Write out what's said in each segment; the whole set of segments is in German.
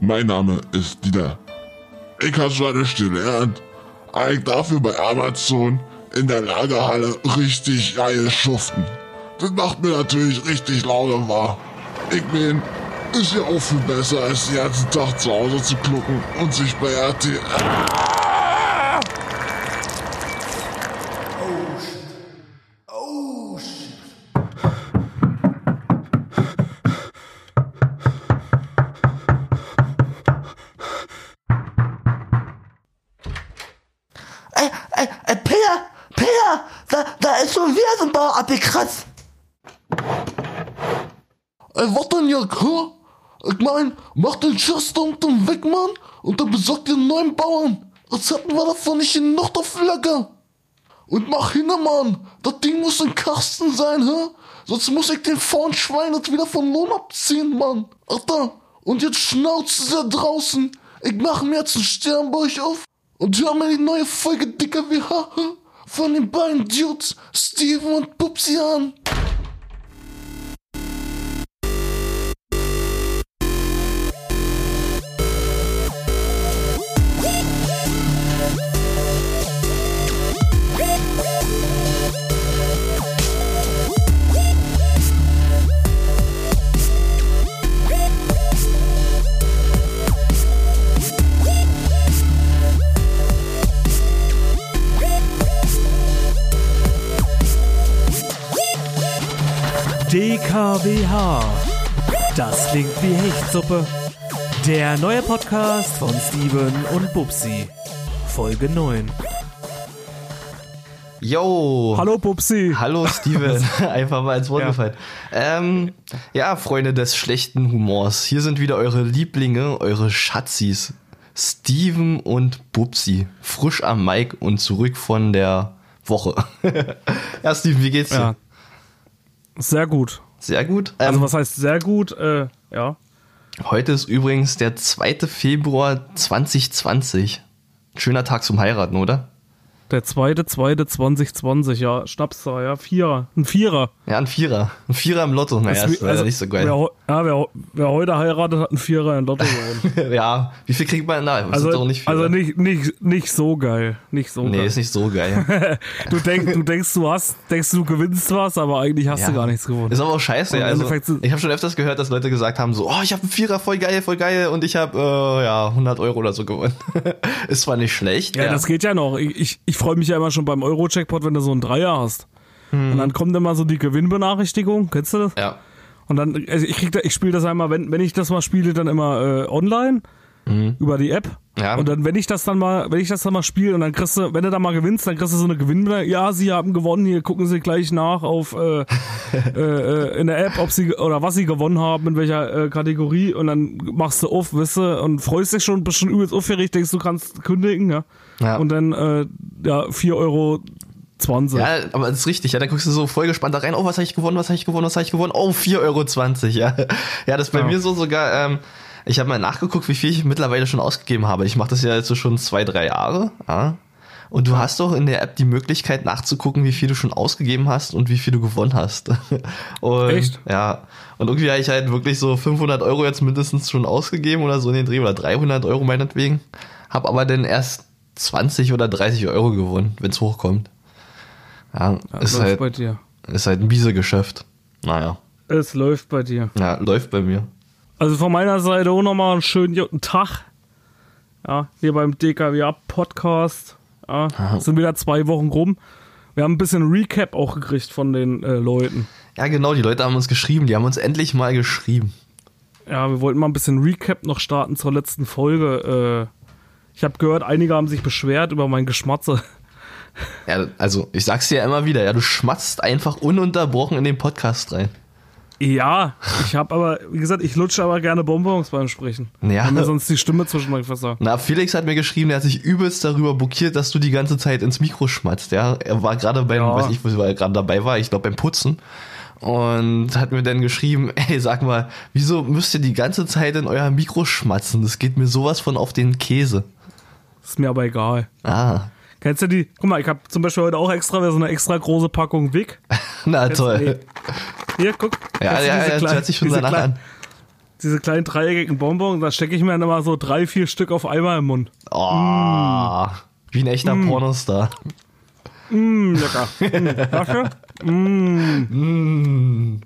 mein Name ist Dieter. Ich habe nicht gelernt, ich dafür bei Amazon in der Lagerhalle richtig geil schuften. Das macht mir natürlich richtig Laune wahr. Ich bin, ist ja auch viel besser, als den ganzen Tag zu Hause zu klucken und sich bei RT... Wir davon nicht genug auf Lager. Und mach hin, Mann, das Ding muss ein Kasten sein, hä? Sonst muss ich den faulen Schwein jetzt wieder vom Lohn abziehen, Mann. Alter, und jetzt schnauzt da draußen. Ich mach mir jetzt einen Sternburg auf und hör mir die neue Folge Dicker wie Haare von den beiden Dudes, Steven und Pupsi an. DKWH. Das klingt wie Hechtsuppe. Der neue Podcast von Steven und Bubsi. Folge 9. Yo! Hallo Bubsi. Hallo Steven, einfach mal ins Wort Ja. gefallen. Ähm, ja, Freunde des schlechten Humors, hier sind wieder eure Lieblinge, eure Schatzis. Steven und Bubsi, frisch am Mic und zurück von der Woche. ja, Steven, wie geht's dir? Ja. Sehr gut. Sehr gut. Ähm, Also was heißt sehr gut? Äh, ja. heute ist übrigens der 2. Februar 2020. Schöner Tag zum Heiraten, oder? Der zweite, zweite 2020, ja. Schnapszahl, ja. Vierer. Ein Vierer. Ja, ein Vierer. Ein Vierer im Lotto. Naja, Das- ist leider nicht so geil. Wer, ja, wer, wer heute heiratet, hat einen Vierer in Lotto gewonnen. ja, wie viel kriegt man? Nein, das Also, doch nicht also nicht, nicht, nicht so geil. Nicht so nee, geil. ist nicht so geil. Du, denk, du denkst, du hast, denkst, du gewinnst was, aber eigentlich hast Ja. du gar nichts gewonnen. Ist aber auch scheiße. Ja. im Also, ich habe schon öfters gehört, dass Leute gesagt haben, so, oh, ich habe einen Vierer, voll geil, voll geil, und ich habe äh, ja 100 Euro oder so gewonnen. ist zwar nicht schlecht. Ja, das geht ja noch. Ich, ich, ich freue mich ja immer schon beim Euro-Checkpot, wenn du so einen Dreier hast. Und dann kommt immer so die Gewinnbenachrichtigung, kennst du das? Ja. Und dann, also ich krieg da, ich spiele das einmal, wenn, wenn ich das mal spiele, dann immer äh, online über die App. Ja. Und dann, wenn ich das dann mal, wenn ich das dann mal spiele und dann kriegst du, wenn du da mal gewinnst, dann kriegst du so eine Gewinnbenachrichtigung. Ja, sie haben gewonnen. Hier gucken Sie gleich nach auf äh, äh, äh, in der App, ob sie oder was sie gewonnen haben, in welcher äh, Kategorie. Und dann machst du auf, weißt du, und freust dich schon, bist schon übelst aufgeregt, denkst du kannst kündigen, ja. Ja. Und dann ja, ja 4,20 Euro. Ja, aber das ist richtig, ja. Dann guckst du so voll gespannt da rein. Oh, was habe ich gewonnen, was habe ich gewonnen, was habe ich gewonnen? Oh, 4,20 Euro, ja. Ja, das ist bei Ja. mir so sogar, ähm, ich habe mal nachgeguckt, wie viel ich mittlerweile schon ausgegeben habe. Ich mache das ja jetzt so schon zwei, drei Jahre. Ja. Und du hast doch in der App die Möglichkeit nachzugucken, wie viel du schon ausgegeben hast und wie viel du gewonnen hast. Und, Echt? Ja. Und irgendwie habe ich halt wirklich so 500 Euro jetzt mindestens schon ausgegeben oder so in den Dreh oder 300 Euro meinetwegen. Hab aber dann erst 20 oder 30 Euro gewonnen, wenn es hochkommt. Ja, ist läuft halt, bei dir. ist halt ein miese Geschäft. Naja, Es läuft bei dir. ja, läuft bei mir. Also von meiner Seite auch nochmal einen schönen guten Tag. Ja, hier beim DKWA Podcast. Ja, sind wieder zwei Wochen rum. Wir haben ein bisschen Recap auch gekriegt von den äh, Leuten. Ja, genau, die Leute haben uns geschrieben, die haben uns endlich mal geschrieben. Ja, wir wollten mal ein bisschen Recap noch starten zur letzten Folge. Äh, ich habe gehört, einige haben sich beschwert über mein Geschmatze. Ja, also, ich sag's dir ja immer wieder, ja, du schmatzt einfach ununterbrochen in den Podcast rein. Ja, ich habe aber, wie gesagt, ich lutsche aber gerne Bonbons beim Sprechen. Ja. Weil mir sonst die Stimme zwischendurch versagt. Na, Felix hat mir geschrieben, der hat sich übelst darüber blockiert, dass du die ganze Zeit ins Mikro schmatzt, ja. Er war gerade beim, Ja. weiß ich, wo er gerade dabei war, ich glaube beim Putzen. Und hat mir dann geschrieben, ey, sag mal, wieso müsst ihr die ganze Zeit in euer Mikro schmatzen? Das geht mir sowas von auf den Käse. Ist mir aber egal. Ah, Kennst du die? Guck mal, ich habe zum Beispiel heute auch extra so eine extra große Packung Wick. na Kennst toll. die? Hier, guck. Ja, ja, ja, das hört sich schon danach an. diese kleinen dreieckigen Bonbons, da stecke ich mir dann immer so drei, vier Stück auf einmal im Mund. Oh, wie ein echter Pornostar. Mm, lecker. Mm, dafür? Mm.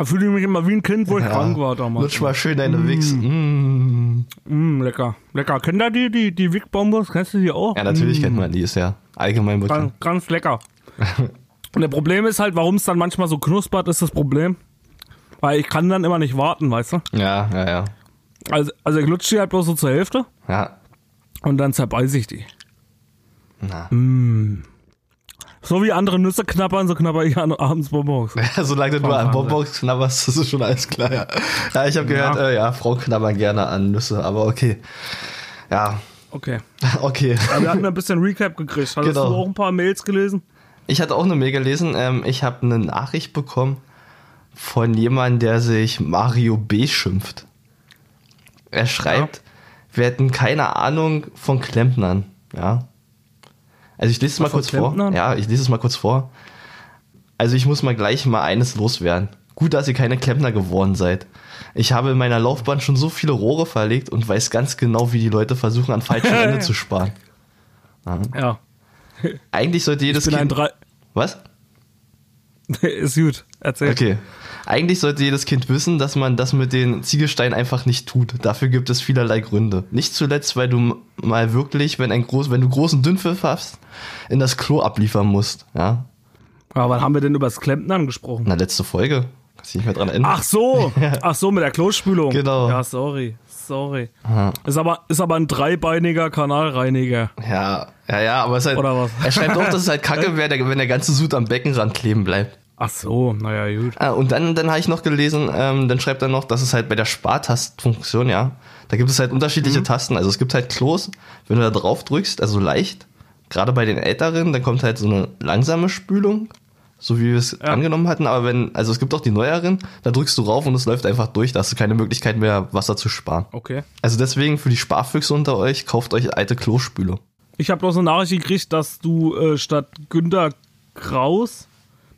Da fühle ich mich immer wie ein Kind, wo ich krank war damals. Lutsch mal schön deine Wichs. Mm. Mm, lecker. Lecker. Kennt ihr die, die, die Wick Bonbons? Kennst du die auch? Ja, natürlich kennt man die, ist ja allgemein bekannt. Ganz, ganz lecker. Und der Problem ist halt, warum es dann manchmal so knuspert, ist das Problem. Weil ich kann dann immer nicht warten, weißt du? Ja, ja, ja. Also, also ich lutsche die halt bloß so zur Hälfte Ja. und dann zerbeiße ich die. Na. So wie andere Nüsse knabbern, so knabber ich an- abends Bonbons. Solange du nur an. Bonbons knabberst, ist es schon alles klar. Ja, ja ich habe gehört, Ja. äh, ja, Frauen knabbern gerne an Nüsse, aber okay. Ja, Okay. okay. Aber wir hatten ein bisschen Recap gekriegt. Hattest Genau. du auch ein paar Mails gelesen? Ich hatte auch eine Mail gelesen. Ähm, ich habe eine Nachricht bekommen von jemandem, der sich Mario B. schimpft. Er schreibt, wir hätten keine Ahnung von Klempnern. Ja. Also ich lese es mal kurz vor. Ja, ich lese es mal kurz vor. Also ich muss mal gleich mal eines loswerden. Gut, dass ihr keine Klempner geworden seid. Ich habe in meiner Laufbahn schon so viele Rohre verlegt und weiß ganz genau, wie die Leute versuchen, an falschen Ende zu sparen. Ja. Eigentlich sollte jedes Ich bin ein Kind... drei. Was? ist gut. Erzähl. Okay. Eigentlich sollte jedes Kind wissen, dass man das mit den Ziegelsteinen einfach nicht tut. Dafür gibt es vielerlei Gründe. Nicht zuletzt, weil du mal wirklich, wenn ein groß, wenn du großen Dünnpfiff hast, in das Klo abliefern musst. Ja. Aber wann haben wir denn über das Klempnern gesprochen? Na, letzte Folge. Kannst dich nicht mehr dran erinnern. Ach so. Ach so, mit der Klospülung. Genau. Ja, sorry. Sorry. Ist aber, ist aber ein dreibeiniger Kanalreiniger. Ja, ja, ja, aber es ist halt, er schreibt auch, dass es halt kacke wäre, wenn der ganze Sud am Beckenrand kleben bleibt. Ach so, naja, gut. Ah, und dann, dann habe ich noch gelesen, ähm, dann schreibt er noch, dass es halt bei der Spartastenfunktion, ja, da gibt es halt unterschiedliche Tasten. Also es gibt halt Klos, wenn du da drauf drückst, also leicht, gerade bei den Älteren, dann kommt halt so eine langsame Spülung, so wie wir es angenommen hatten. Aber wenn, also es gibt auch die neueren, da drückst du rauf und es läuft einfach durch, da hast du keine Möglichkeit mehr, Wasser zu sparen. Okay. Also deswegen für die Sparfüchse unter euch, kauft euch alte Klospüle. Ich habe bloß eine Nachricht gekriegt, dass du äh, statt Günter Kraus.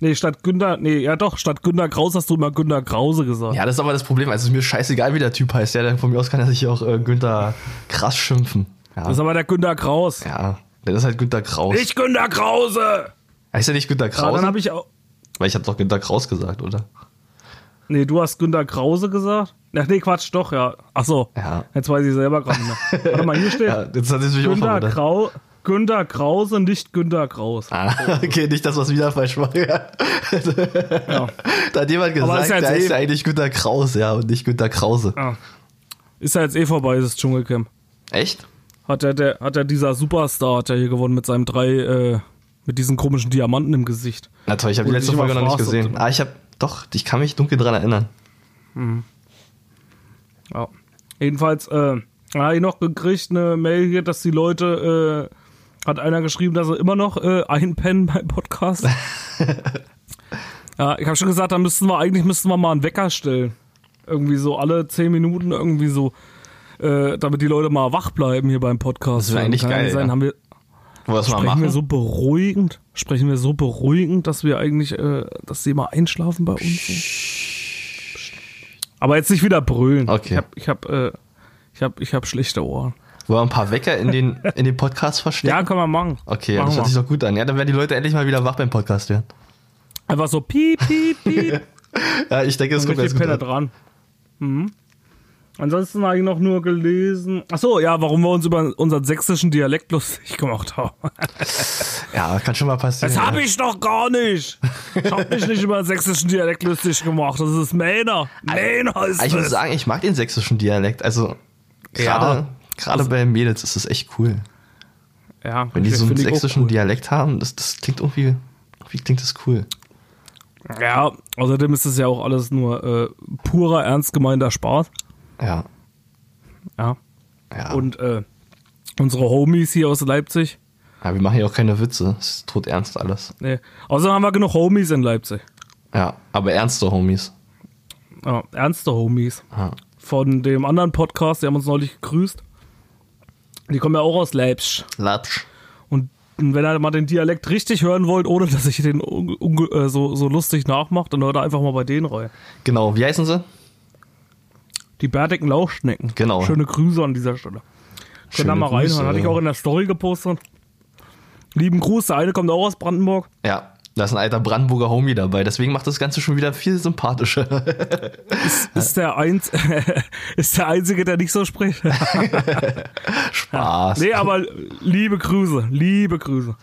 Nee, statt Günter. Nee, ja doch, statt Günter Kraus hast du immer Günter Krause gesagt. Ja, das ist aber das Problem. Also es ist mir scheißegal, wie der Typ heißt. Ja, von mir aus kann er sich auch äh, Günther krass schimpfen. Ja. Das ist aber der Günter Kraus. Ja, das ist halt Günter Kraus. Ich Günter Krause! heißt er nicht Günter Ja, Kraus? dann habe ich auch. Weil ich habe doch Günter Kraus gesagt, oder? Nee, du hast Günter Krause gesagt? Ach nee, Quatsch, doch, ja. Ach so. Ja. Jetzt weiß ich selber gerade nicht mehr. Warte mal, hier steht Ja, jetzt hat es mich auch Günter, Krause, nicht Günter Kraus. Ah, okay, nicht, dass wir es wieder falsch machen. Ja. Ja. Da hat jemand gesagt, ist ja der jetzt heißt eh- ja eigentlich Günter Kraus, ja, und nicht Günter Krause. Ja. Ist ja jetzt eh vorbei, das Dschungelcamp. Echt? Hat ja, der, hat ja dieser Superstar hat ja hier gewonnen mit seinem drei, äh, mit diesen komischen Diamanten im Gesicht. Na toll, ich habe die letzte Folge noch nicht gesehen. Ah, ich habe doch, ich kann mich dunkel dran erinnern. Ja. Jedenfalls, äh, habe ich noch gekriegt eine Mail hier, dass die Leute, äh, hat einer geschrieben, dass sie immer noch äh, einpennen beim Podcast. ja, ich habe schon gesagt, da müssten wir, eigentlich müssten wir mal einen Wecker stellen. Irgendwie so alle zehn Minuten irgendwie so, äh, damit die Leute mal wach bleiben hier beim Podcast. Das wär eigentlich geil, Sein, ja. haben wir, mal sprechen machen? wir so beruhigend, sprechen wir so beruhigend, dass wir eigentlich, äh, dass sie mal einschlafen bei uns. So. Aber jetzt nicht wieder brüllen. Okay. Ich hab, ich hab, äh, ich hab, ich hab schlechte Ohren. Wollen wir ein paar Wecker in den, in den Podcast verstecken? Ja, kann man machen. Okay, ja, Machen das hört wir. sich doch gut an. Ja, dann werden die Leute endlich mal wieder wach beim Podcast werden. Einfach so piep, piep, piep. Ja, ich denke, das kommt ganz gut an. dran. Mhm. Ansonsten habe ich noch nur gelesen. Ach so, ja, warum wir uns über unseren sächsischen Dialekt lustig gemacht haben. Ja, kann schon mal passieren. Das ja. habe ich doch gar nicht. Ich habe mich nicht über den sächsischen Dialekt lustig gemacht. Das ist Mähner. Mähner ist ich muss sagen, ich mag den sächsischen Dialekt. Also gerade Ja. Gerade bei Mädels ist das echt cool. Ja, Wenn die so einen sächsischen cool. Dialekt haben, das, das klingt irgendwie, irgendwie klingt das cool. Ja, außerdem ist es ja auch alles nur äh, purer, ernst gemeinter Spaß. Ja. Ja. Ja. Und äh, unsere Homies hier aus Leipzig. ja, wir machen ja auch keine Witze. Das ist tot ernst alles. Nee. Außerdem haben wir genug Homies in Leipzig. Ja, aber ernste Homies. Ja, ernste Homies. Ja. Von dem anderen Podcast, die haben uns neulich gegrüßt. Die kommen ja auch aus Leipzig. Latsch. Und wenn ihr mal den Dialekt richtig hören wollt, ohne dass ich den äh, so, so lustig nachmache, dann hört einfach mal bei denen rein. Genau, wie heißen sie? Die bärtigen Lauchschnecken. Genau. Schöne Grüße an dieser Stelle. Könnt da mal reinhören. Hatte ich auch in der Story gepostet. Lieben Gruß, der eine kommt auch aus Brandenburg. Ja, da ist ein alter Brandenburger Homie dabei. Deswegen macht das Ganze schon wieder viel sympathischer. Ist der, Einz ist der Einzige, der nicht so spricht. Spaß. nee, aber liebe Grüße, liebe Grüße.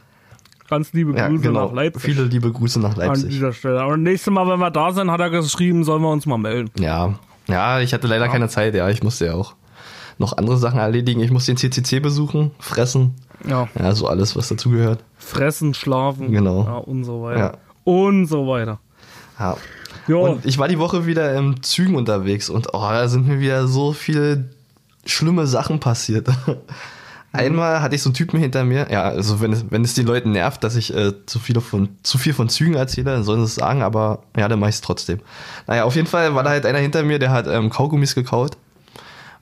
Ganz liebe ja, Grüße genau. nach Leipzig. Viele liebe Grüße nach an Leipzig. dieser Stelle. Aber nächstes Mal, wenn wir da sind, hat er geschrieben, sollen wir uns mal melden. Ja, ja, ich hatte leider keine Zeit. Ja, ich musste ja auch noch andere Sachen erledigen. Ich musste den CCC besuchen, fressen. Ja. Ja, so alles, was dazugehört. Fressen, schlafen. Genau. Ja, und so weiter. Ja. Und so weiter. Ja. Jo. Und ich war die Woche wieder im Zügen unterwegs und oh, da sind mir wieder so viele schlimme Sachen passiert. Einmal hatte ich so einen Typen hinter mir, ja, also wenn es, wenn es die Leuten nervt, dass ich äh, zu, viele von, zu viel von Zügen erzähle, dann sollen sie es sagen, aber ja, dann mache ich es trotzdem. Naja, auf jeden Fall war da halt einer hinter mir, der hat ähm, Kaugummis gekaut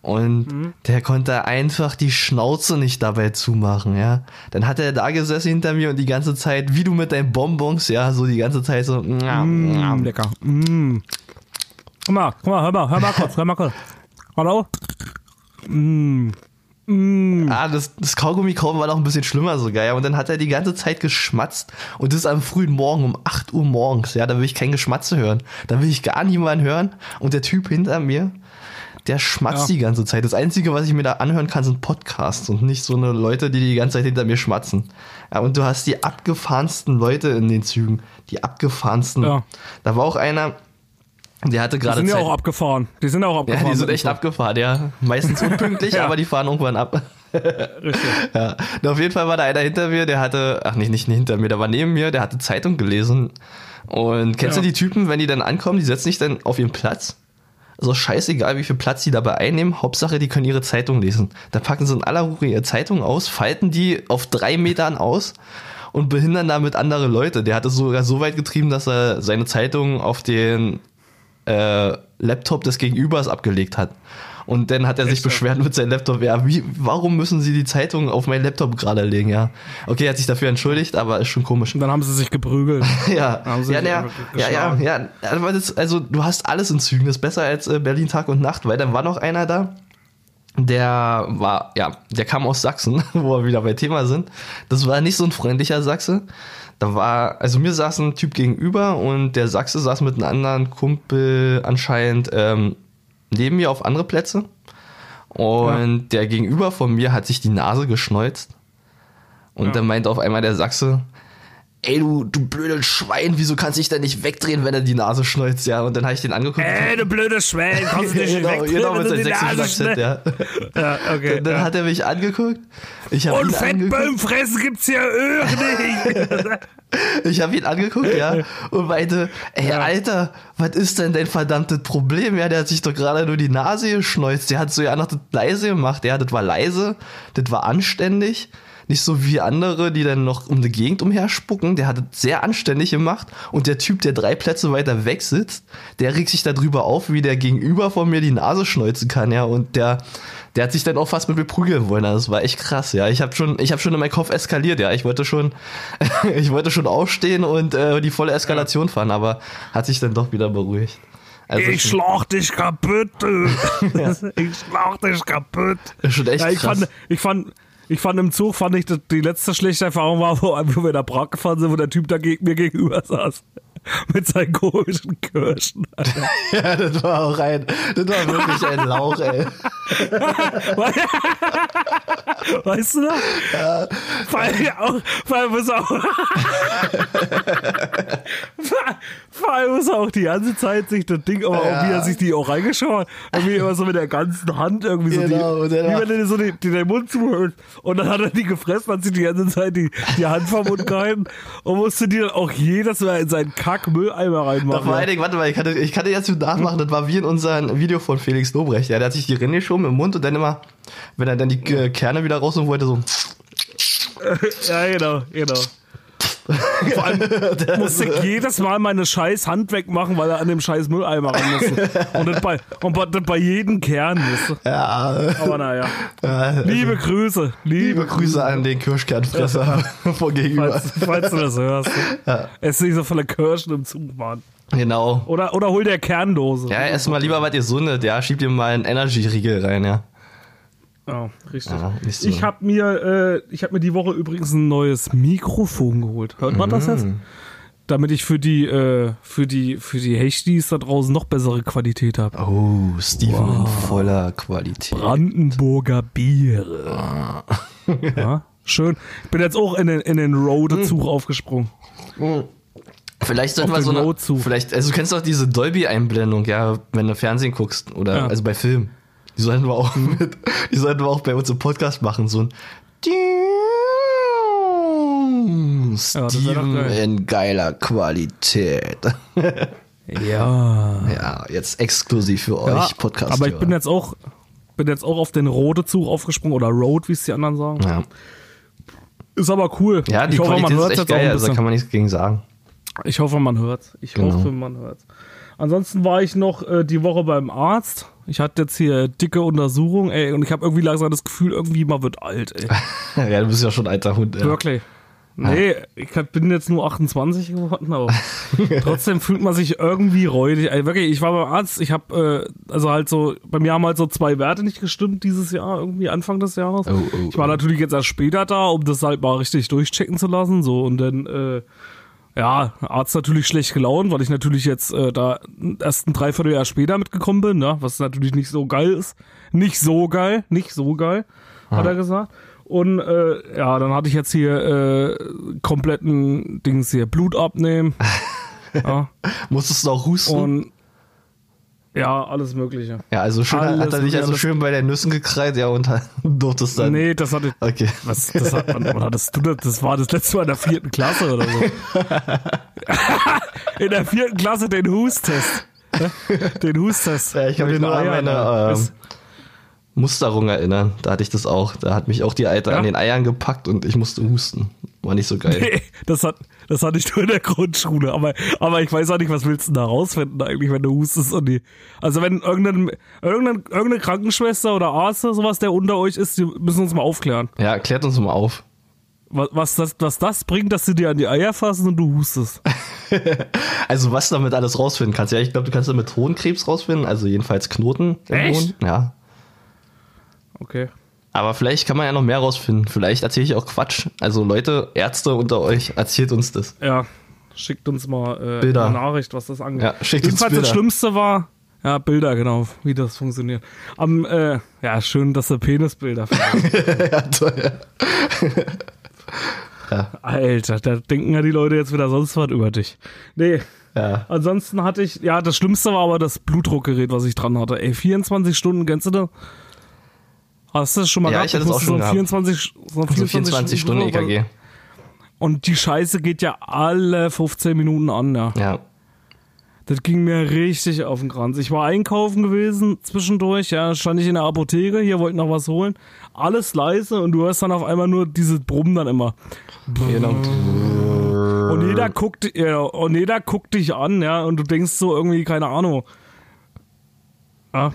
und der konnte einfach die Schnauze nicht dabei zumachen, ja. Dann hat er da gesessen hinter mir und die ganze Zeit, wie du mit deinen Bonbons, ja, so die ganze Zeit so, Mm, lecker. Mm. Guck mal, guck mal, hör mal, hör mal kurz, hör mal kurz. Hallo? Mm. Mm. Ah, das, das Kaugummi-Kauen war noch ein bisschen schlimmer sogar, ja. Und dann hat er die ganze Zeit geschmatzt. Und das am frühen Morgen, um 8 Uhr morgens, ja. Da will ich kein Geschmatze hören. Da will ich gar niemanden hören. Und der Typ hinter mir, der schmatzt Ja. die ganze Zeit. Das Einzige, was ich mir da anhören kann, sind Podcasts und nicht so eine Leute, die die ganze Zeit hinter mir schmatzen. Ja, und du hast die abgefahrensten Leute in den Zügen. Die abgefahrensten. Ja. Da war auch einer, der hatte Die gerade sind ja Zeit. auch abgefahren. Die sind auch ja, abgefahren. die sind echt abgefahren, ja. Meistens unpünktlich, Ja. aber die fahren irgendwann ab. Richtig. Ja, und auf jeden Fall war da einer hinter mir, der hatte, ach nicht, nicht hinter mir, der war neben mir, der hatte Zeitung gelesen. Und kennst Ja. du die Typen, wenn die dann ankommen, die setzen sich dann auf ihren Platz? Also scheißegal, wie viel Platz die dabei einnehmen, Hauptsache, die können ihre Zeitung lesen. Da packen sie in aller Ruhe ihre Zeitung aus, falten die auf drei Metern aus und behindern damit andere Leute. Der hat es sogar so weit getrieben, dass er seine Zeitung auf den äh, Laptop des Gegenübers abgelegt hat. Und dann hat er sich Echt beschwert mit seinem Laptop. Ja, wie, warum müssen Sie die Zeitung auf meinen Laptop gerade legen? Ja, okay, er hat sich dafür entschuldigt, aber ist schon komisch. Und dann haben sie sich geprügelt. Ja, ja, ja, ja, ja, ja. Also du hast alles in Zügen. Das ist besser als äh, Berlin Tag und Nacht, weil dann war noch einer da. Der war, ja, der kam aus Sachsen, wo wir wieder bei Thema sind. Das war nicht so ein freundlicher Sachse. Da war, also mir saß ein Typ gegenüber und der Sachse saß mit einem anderen Kumpel anscheinend ähm, neben mir auf andere Plätze. Und der Gegenüber von mir hat sich die Nase geschneuzt. Und Ja. dann meint auf einmal der Sachse, ey du, du blödes Schwein, wieso kannst du dich denn nicht wegdrehen, wenn er die Nase schneuzt, ja? Und dann habe ich den angeguckt. Ey, du blödes Schwein, kannst du dich nicht genau, wegdrehen, genau mit seinem sächsischen Akzent, ja. Ja, okay. Und dann ja. hat er mich angeguckt. Ich habe Und ihn fressen gibt's hier nicht. Ich habe ihn angeguckt, ja, und meinte, ey, Alter, was ist denn dein verdammtes Problem? Ja, der hat sich doch gerade nur die Nase geschneuzt. Der hat so ja noch das leise gemacht. Ja, das war leise, das war anständig. Nicht so wie andere, die dann noch um die Gegend umherspucken. Der hat es sehr anständig gemacht. Und der Typ, der drei Plätze weiter weg sitzt, der regt sich darüber auf, wie der Gegenüber von mir die Nase schneuzen kann, ja. Und der, der hat sich dann auch fast mit mir prügeln wollen. Das war echt krass, ja. Ich habe schon, ich habe schon in meinem Kopf eskaliert, ja. Ich wollte schon, ich wollte schon aufstehen und äh, die volle Eskalation fahren, aber hat sich dann doch wieder beruhigt. Also Ich schlag dich kaputt, du. Ich schlag dich kaputt. schon echt Ja, ich krass. fand, ich fand, ich fand im Zug, fand ich, dass die letzte schlechte Erfahrung war, wo, wo wir nach Prag gefahren sind, wo der Typ da mir gegenüber saß. Mit seinen komischen Kirschen. ja, das war auch ein, das war wirklich ein Lauch, ey. Weißt du noch? Ja. Vor allem auch, vor allem auch, vor, allem muss er auch die ganze Zeit sich das Ding, aber auch wie er sich die auch reingeschaut hat, irgendwie immer so mit der ganzen Hand irgendwie so Genau, die, dann- wie wenn er so die, den Mund zuhört. Und dann hat er die gefressen, hat sich die ganze Zeit die, die Hand vom Mund gehalten und musste die dann auch jedes Mal in seinen Kack-Mülleimer Doch, reinmachen. allen Dingen, warte mal, ich kann, ich kann dir jetzt nachmachen, das war wie in unserem Video von Felix Lobrecht. Ja, der hat sich die Rinne geschoben im Mund und dann immer, wenn er dann die Kerne wieder rausholen wollte, so. Ja, genau, genau. Vor allem musste ich jedes Mal meine scheiß Hand wegmachen, weil er an dem scheiß Mülleimer ran musste. Und das bei, und das bei jedem Kern, du? Ja, Aber naja. äh, Liebe Grüße. Liebe, liebe Grüße an den Kirschkernfresser von gegenüber. Falls, falls du das hörst. Es ist nicht so viele Kirschen im Zug, Mann. Genau. Oder, oder hol der Kerndose. Ja, erstmal lieber was Gesundes, ja. Schieb dir mal einen Energy-Riegel rein, ja. Ja, richtig. Ja, nicht so. Ich habe mir, äh, ich habe mir die Woche übrigens ein neues Mikrofon geholt. Hört man das jetzt? Mhm. Damit ich für die, äh, für die, für die Hechtis da draußen noch bessere Qualität habe. Oh, Steven in voller Qualität. Brandenburger Biere. ja, schön. Ich bin jetzt auch in den, in den Rode-Zug aufgesprungen. Vielleicht sollten wir so eine, vielleicht, also du kennst doch diese Dolby-Einblendung, ja, wenn du Fernsehen guckst oder Ja. also bei Film. Die sollten wir auch mit, die sollten wir auch bei uns im Podcast machen, so ein Steven geil. in geiler Qualität. Ja. Ja, jetzt exklusiv für ja euch Podcast. aber ich bin jetzt auch, bin jetzt auch auf den Rode-Zug aufgesprungen oder Road, wie es die anderen sagen. ja. Ist aber cool. ja, die ich hoffe, Qualität man hört ist echt geil, also da kann man nichts gegen sagen. Ich hoffe, man hört. Ich Genau. hoffe, man hört. Ansonsten war ich noch äh, die Woche beim Arzt. Ich hatte jetzt hier dicke Untersuchung, ey, und ich habe irgendwie langsam das Gefühl, irgendwie man wird alt, ey. ja, du bist ja schon alter Hund. Ja. Wirklich. Nee, ich hab- bin jetzt nur 28 geworden, aber trotzdem fühlt man sich irgendwie räudig. Ey, wirklich, ich war beim Arzt, ich habe äh, also halt so, bei mir haben halt so zwei Werte nicht gestimmt dieses Jahr, irgendwie Anfang des Jahres. Oh, oh, ich war oh. natürlich jetzt erst später da, um das halt mal richtig durchchecken zu lassen, so und dann äh, ja, Arzt natürlich schlecht gelaunt, weil ich natürlich jetzt äh, da erst ein Dreivierteljahr später mitgekommen bin, ne? was natürlich nicht so geil ist. Nicht so geil, nicht so geil, hat er gesagt. Und äh, ja, dann hatte ich jetzt hier äh, kompletten Dings hier Blut abnehmen. ja, Musstest du auch husten? und ja, alles Mögliche. ja, also schön, Alles hat er dich also schön bei den Nüssen gekreit, ja, und durftest dann. Nee, das hatte Okay. Was, das hat, wann, wann hattest du das? Das war das letzte Mal in der vierten Klasse oder so. in der vierten Klasse den Hustest. Den Hustest. Ja, ich kann mich nur an meine ne? ähm, Musterung erinnern. Da hatte ich das auch. Da hat mich auch die Alte Ja? an den Eiern gepackt und ich musste husten. War nicht so geil. Nee, das, hat, das hatte ich nur in der Grundschule. Aber, aber ich weiß auch nicht, was willst du da rausfinden eigentlich, wenn du hustest und die. Also wenn irgendein, irgendein, irgendeine Krankenschwester oder Arzt oder sowas, der unter euch ist, die müssen uns mal aufklären. Ja, klärt uns mal auf. Was, was, das, was das bringt, dass sie dir an die Eier fassen und du hustest. Also was du damit alles rausfinden kannst. Ja, ich glaube, du kannst damit Hohenkrebs rausfinden. Also jedenfalls Knoten. Echt? Ja. Okay. Aber vielleicht kann man ja noch mehr rausfinden. Vielleicht erzähle ich auch Quatsch. Also Leute, Ärzte unter euch, erzählt uns das. Ja, schickt uns mal äh, Bilder. eine Nachricht, was das angeht. Ja, schickt uns Jedenfalls Bilder. das Schlimmste war, ja, Bilder, genau, wie das funktioniert. Am, äh, ja, schön, dass du Penisbilder ja, toll. Alter, da denken ja die Leute jetzt wieder sonst was über dich. Nee. Ja. Ansonsten hatte ich, ja, das Schlimmste war aber das Blutdruckgerät, was ich dran hatte. Ey, 24 Stunden, kennst du das? Hast du das schon mal Ja, gehabt? ich hatte Du es auch schon so gehabt. 24, so ein So 24 Stunden E Blutdruck- EKG. Und die Scheiße geht ja alle 15 Minuten an, ja. Ja. Das ging mir richtig auf den Kranz. Ich war einkaufen gewesen zwischendurch, ja, stand ich in der Apotheke, hier wollte noch was holen. Alles leise und du hörst dann auf einmal nur dieses Brummen dann immer. Genau. Und jeder guckt, ja, und jeder guckt dich an, ja, und du denkst so irgendwie, keine Ahnung. Ja,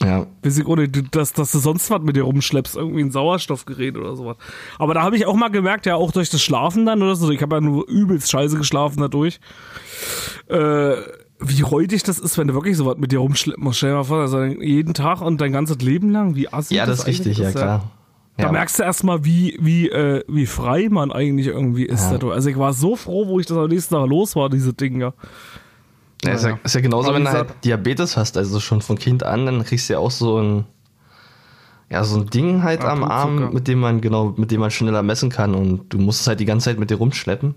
Ja. oder du- dass, dass du sonst was mit dir rumschleppst, irgendwie ein Sauerstoffgerät oder sowas. Aber da habe ich auch mal gemerkt, ja, auch durch das Schlafen dann oder so, ich habe ja nur übelst scheiße geschlafen dadurch, äh, wie räudig das ist, wenn du wirklich sowas mit dir rumschleppen musst. Stell dir mal vor, also jeden Tag und dein ganzes Leben lang, wie assi Ja, das ist eigentlich richtig, ja klar. Da Ja. merkst du erstmal, wie, wie, äh, wie frei man eigentlich irgendwie ist. Ja. dadurch. Also ich war so froh, wo ich das am nächsten Tag los war, diese Dinge. Ja. Ja, ist, ja, ist ja genauso, Aber wenn du halt Diabetes hast, also schon von Kind an, dann kriegst du ja auch so ein, ja, so ein Ding halt Ja, am Arm, mit dem man, genau, mit dem man schneller messen kann und du musst es halt die ganze Zeit mit dir rumschleppen.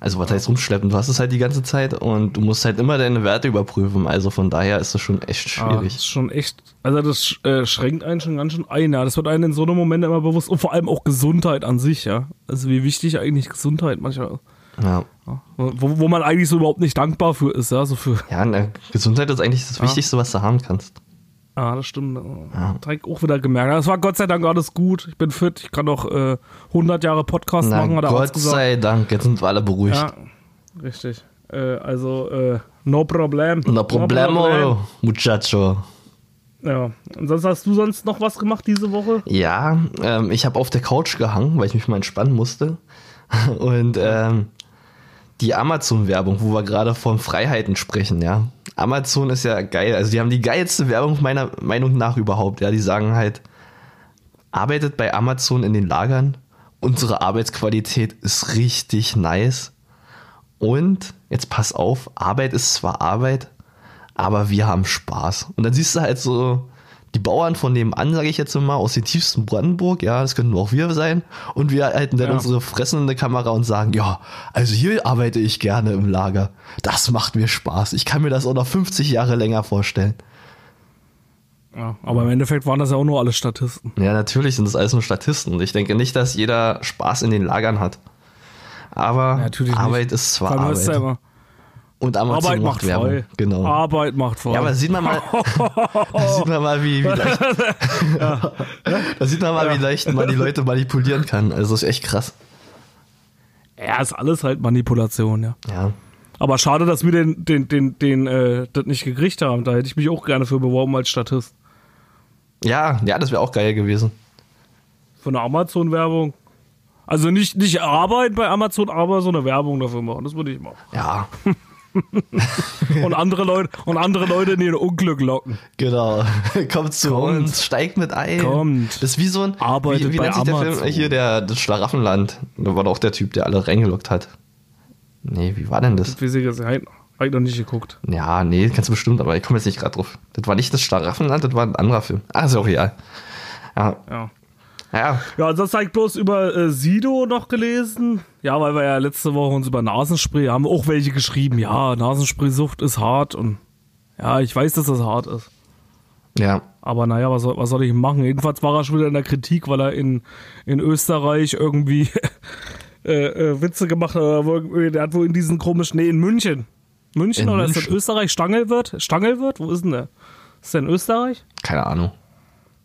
Also was heißt rumschleppen? Du hast es halt die ganze Zeit und du musst halt immer deine Werte überprüfen. Also von daher ist das schon echt Ah, das schwierig. ist schon echt, also das äh, schränkt einen schon ganz schön ein. Ja, das wird einem in so einem Moment immer bewusst und vor allem auch Gesundheit an sich, ja. Also wie wichtig eigentlich Gesundheit manchmal, Ja. wo, wo man eigentlich so überhaupt nicht dankbar für ist, ja. So für, Ja, ne, Gesundheit ist eigentlich das Wichtigste, was du haben kannst. ah, das stimmt. Ja. Ich auch wieder gemerkt. Das war Gott sei Dank alles gut. Ich bin fit. Ich kann noch äh, 100 Jahre Podcast Na, machen, hat Gott sei Dank, jetzt sind wir alle beruhigt. Ja, richtig. Äh, also, äh, no problem. No problemo, problem. muchacho. Ja. Und sonst hast du sonst noch was gemacht diese Woche? Ja, ähm, ich habe auf der Couch gehangen, weil ich mich mal entspannen musste. Und ähm, die Amazon-Werbung, wo wir gerade von Freiheiten sprechen, ja. Amazon ist ja geil. Also die haben die geilste Werbung meiner Meinung nach überhaupt, ja. Die sagen halt, arbeitet bei Amazon in den Lagern. Unsere Arbeitsqualität ist richtig nice. Und jetzt pass auf, Arbeit ist zwar Arbeit, aber wir haben Spaß. Und dann siehst du halt so die Bauern von nebenan, sage ich jetzt mal, aus dem tiefsten Brandenburg, ja, das könnten auch wir sein. Und wir halten dann Ja. unsere Fressen in der Kamera und sagen, ja, also hier arbeite ich gerne im Lager. Das macht mir Spaß. Ich kann mir das auch noch 50 Jahre länger vorstellen. Ja, aber im Endeffekt waren das ja auch nur alle Statisten. Ja, natürlich sind das alles nur Statisten. Ich denke nicht, dass jeder Spaß in den Lagern hat. Aber Natürlich Arbeit nicht. ist zwar Arbeit. ja immer, Und Amazon Arbeit macht macht Werbung. frei. Genau. Arbeit macht frei. Ja, aber da sieht man mal, da sieht man mal, wie, wie leicht, da sieht man mal, wie leicht man die Leute manipulieren kann. Also das ist echt krass. ja, ist alles halt Manipulation, ja. Ja. Aber schade, dass wir den, den, den, den, äh, das nicht gekriegt haben. Da hätte ich mich auch gerne für beworben als Statist. Ja, ja, das wäre auch geil gewesen. Für eine Amazon-Werbung. Also nicht, nicht Arbeit bei Amazon, aber so eine Werbung dafür machen. Das würde ich machen. Ja, Und andere Leute, und andere Leute in ihr Unglück locken. genau. Kommt zu Kommt. uns, steigt mit ein. Kommt. Das ist wie so ein, Arbeitet wie, wie bei nennt sich der Film Amazon. hier, der, das Schlaraffenland. Da war doch der Typ, der alle reingelockt hat. Nee, wie war denn das? Wie sie gesagt habe ich noch nicht geguckt. Ja, nee, kannst du bestimmt, aber ich komme jetzt nicht gerade drauf. Das war nicht das Schlaraffenland, das war ein anderer Film. Ah, ist auch egal. Ja, Ja. Ja, Ja, ansonsten habe ich bloß über äh, Sido noch gelesen. Ja, weil wir ja letzte Woche uns über Nasenspray haben auch welche geschrieben. Ja, Nasenspray-Sucht ist hart und ja, ich weiß, dass das hart ist. ja. Aber naja, was soll, was soll ich machen? Jedenfalls war er schon wieder in der Kritik, weil er in, in Österreich irgendwie äh, äh, Witze gemacht hat. Oder der hat wohl in diesen komischen, nee, in München. München In oder ist das München? Österreich? Stangelwirt? Stangelwirt? Wo ist denn der? Ist der in Österreich? Keine Ahnung.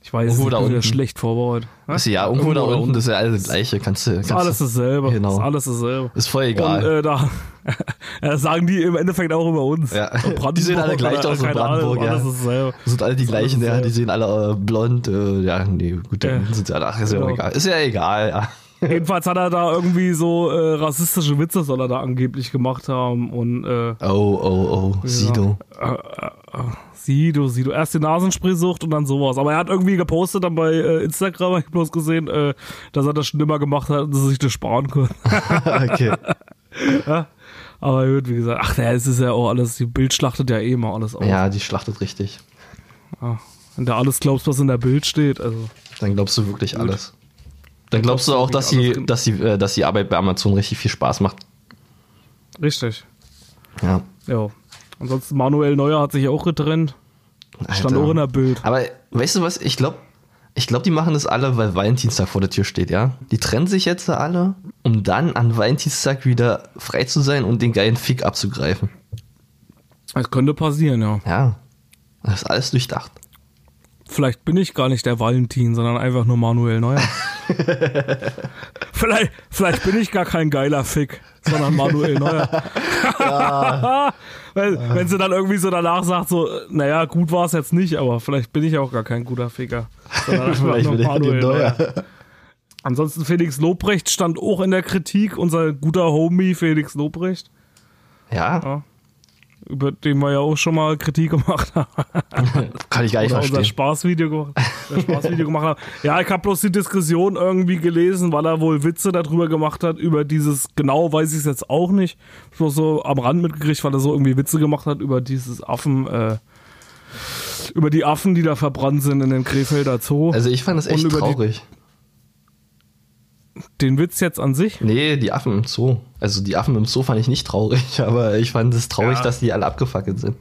Ich weiß, Irgendwo da unten. schlecht vorbereitet. Ist ja irgendwo da unten, das ist ja alles das Gleiche. Kannst du, kannst Ist alles dasselbe. Genau. Ist alles dasselbe. Ist voll Und egal. äh, da ja, sagen die im Endeffekt auch über uns. Ja. Und Brandenburg Die sehen alle gleich aus in keine Ahnung, Brandenburg, ja. Alles. Das sind alle die gleichen, ja, die sehen alle äh, blond, äh, ja, nee, gut, dann Ja. sind sie alle, ach, ist ja Genau. egal. Ist ja egal, ja. Jedenfalls hat er da irgendwie so äh, rassistische Witze, soll er da angeblich gemacht haben. Und äh, Oh, oh, oh, Sido. Sido, Sido. Erst die Nasenspray-Sucht und dann sowas. Aber er hat irgendwie gepostet dann bei äh, Instagram, hab ich bloß gesehen, äh, dass er das schon immer gemacht hat und sie sich das sparen können. okay. Aber gut, wie gesagt, ach ja, es ist ja auch alles, die Bild schlachtet ja eh immer alles aus. Ja, die schlachtet richtig. Wenn du alles glaubst, was in der Bild steht, also. Dann glaubst du wirklich alles. Dann glaubst du auch, dass die, dass die, äh, dass die Arbeit bei Amazon richtig viel Spaß macht. Richtig. Ja. Ja. Ansonsten Manuel Neuer hat sich auch getrennt. Stand Alter. auch in der Bild. Aber weißt du was? Ich glaube, ich glaube, die machen das alle, weil Valentinstag vor der Tür steht, ja? Die trennen sich jetzt alle, um dann an Valentinstag wieder frei zu sein und den geilen Fick abzugreifen. Das könnte passieren, ja. Ja. Das ist alles durchdacht. Vielleicht bin ich gar nicht der Valentin, sondern einfach nur Manuel Neuer. vielleicht, vielleicht bin ich gar kein geiler Fick, sondern Manuel Neuer. wenn, wenn sie dann irgendwie so danach sagt, so, naja, gut war es jetzt nicht, aber vielleicht bin ich auch gar kein guter Ficker. Vielleicht bin ich Manuel Neuer. Ansonsten Felix Lobrecht stand auch in der Kritik, unser guter Homie Felix Lobrecht, Ja, über den wir ja auch schon mal Kritik gemacht haben. kann ich gar nicht Oder unser verstehen. Spaßvideo, ge- das Spaßvideo gemacht haben. Ja, ich habe bloß die Diskussion irgendwie gelesen, weil er wohl Witze darüber gemacht hat, über dieses, genau weiß ich es jetzt auch nicht. Bloß so am Rand mitgekriegt, weil er so irgendwie Witze gemacht hat über dieses Affen, äh, über die Affen, die da verbrannt sind in dem Krefelder Zoo. Also ich fand das echt über die- traurig. Den Witz jetzt an sich. Nee, die Affen im Zoo. Also die Affen im Zoo fand ich nicht traurig, aber ich fand es traurig, Ja. dass die alle abgefackelt sind.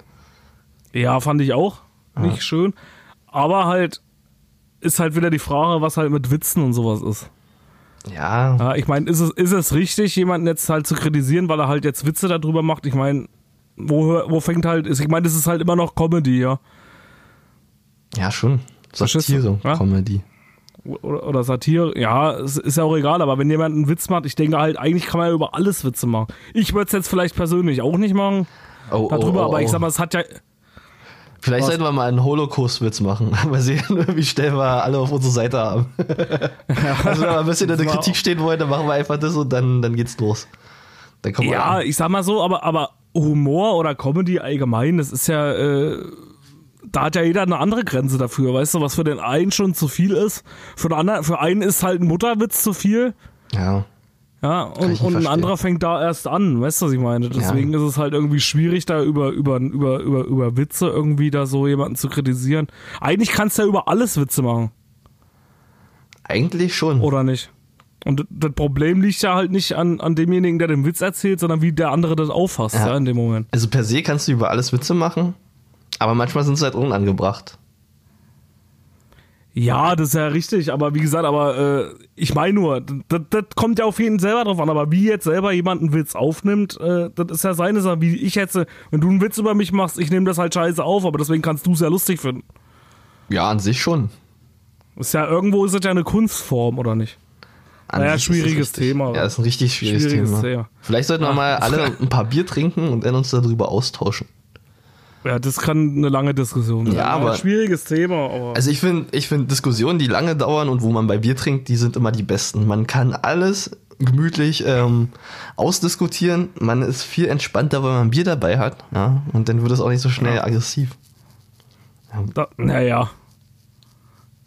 Ja, fand ich auch. Nicht schön. Aber halt, ist halt wieder die Frage, was halt mit Witzen und sowas ist. Ja, Ja, ich meine, ist es, ist es richtig, jemanden jetzt halt zu kritisieren, weil er halt jetzt Witze darüber macht? Ich meine, wo, wo fängt halt, ich meine, das ist halt immer noch Comedy, ja. ja schon. Satire, Ja? Comedy. Oder, oder Satire, ja, es ist ja auch egal, aber wenn jemand einen Witz macht, ich denke halt, eigentlich kann man ja über alles Witze machen. Ich würde es jetzt vielleicht persönlich auch nicht machen Oh, darüber, oh, oh, aber ich oh. sag mal, es hat ja, Vielleicht Was? sollten wir mal einen Holocaust-Witz machen. Mal sehen, wie schnell wir alle auf unserer Seite haben. also wenn wir ein bisschen in der Kritik stehen wollen, dann machen wir einfach das und dann, dann geht's los. Dann Ja, man, ich sag mal so, aber, aber Humor oder Comedy allgemein, das ist ja, äh, da hat ja jeder eine andere Grenze dafür, weißt du, was für den einen schon zu viel ist. Für den anderen, für einen ist halt ein Mutterwitz zu viel. ja. Ja, und, und ein anderer fängt da erst an, weißt du, was ich meine? Deswegen ist es halt irgendwie schwierig, da über, über, über, über, über Witze irgendwie da so jemanden zu kritisieren. Eigentlich kannst du ja über alles Witze machen, Eigentlich schon. oder nicht? Und das Problem liegt ja halt nicht an, an demjenigen, der den Witz erzählt, sondern wie der andere das auffasst, Ja. ja, in dem Moment. Also per se kannst du über alles Witze machen, aber manchmal sind sie halt unangebracht. Ja, das ist ja richtig, aber wie gesagt, aber äh, ich meine nur, das, kommt ja auf jeden selber drauf an, aber wie jetzt selber jemand einen Witz aufnimmt, äh, das ist ja seine Sache, wie ich jetzt, wenn du einen Witz über mich machst, ich nehme das halt scheiße auf, aber deswegen kannst du es ja lustig finden. Ja, an sich schon. Ist ja irgendwo ist das ja eine Kunstform, oder nicht? An Naja, schwieriges. Thema. Ja, ist ein richtig schwieriges, Schwieriges Thema. Thema. Vielleicht sollten wir mal alle ein paar Bier trinken und dann uns darüber austauschen. Ja, das kann eine lange Diskussion sein. Ja, aber- Ein schwieriges Thema, aber. Also ich finde, ich finde Diskussionen, die lange dauern und wo man bei Bier trinkt, die sind immer die besten. Man kann alles gemütlich ähm, ausdiskutieren. Man ist viel entspannter, weil man Bier dabei hat. Ja? Und dann wird es auch nicht so schnell aggressiv. da, naja.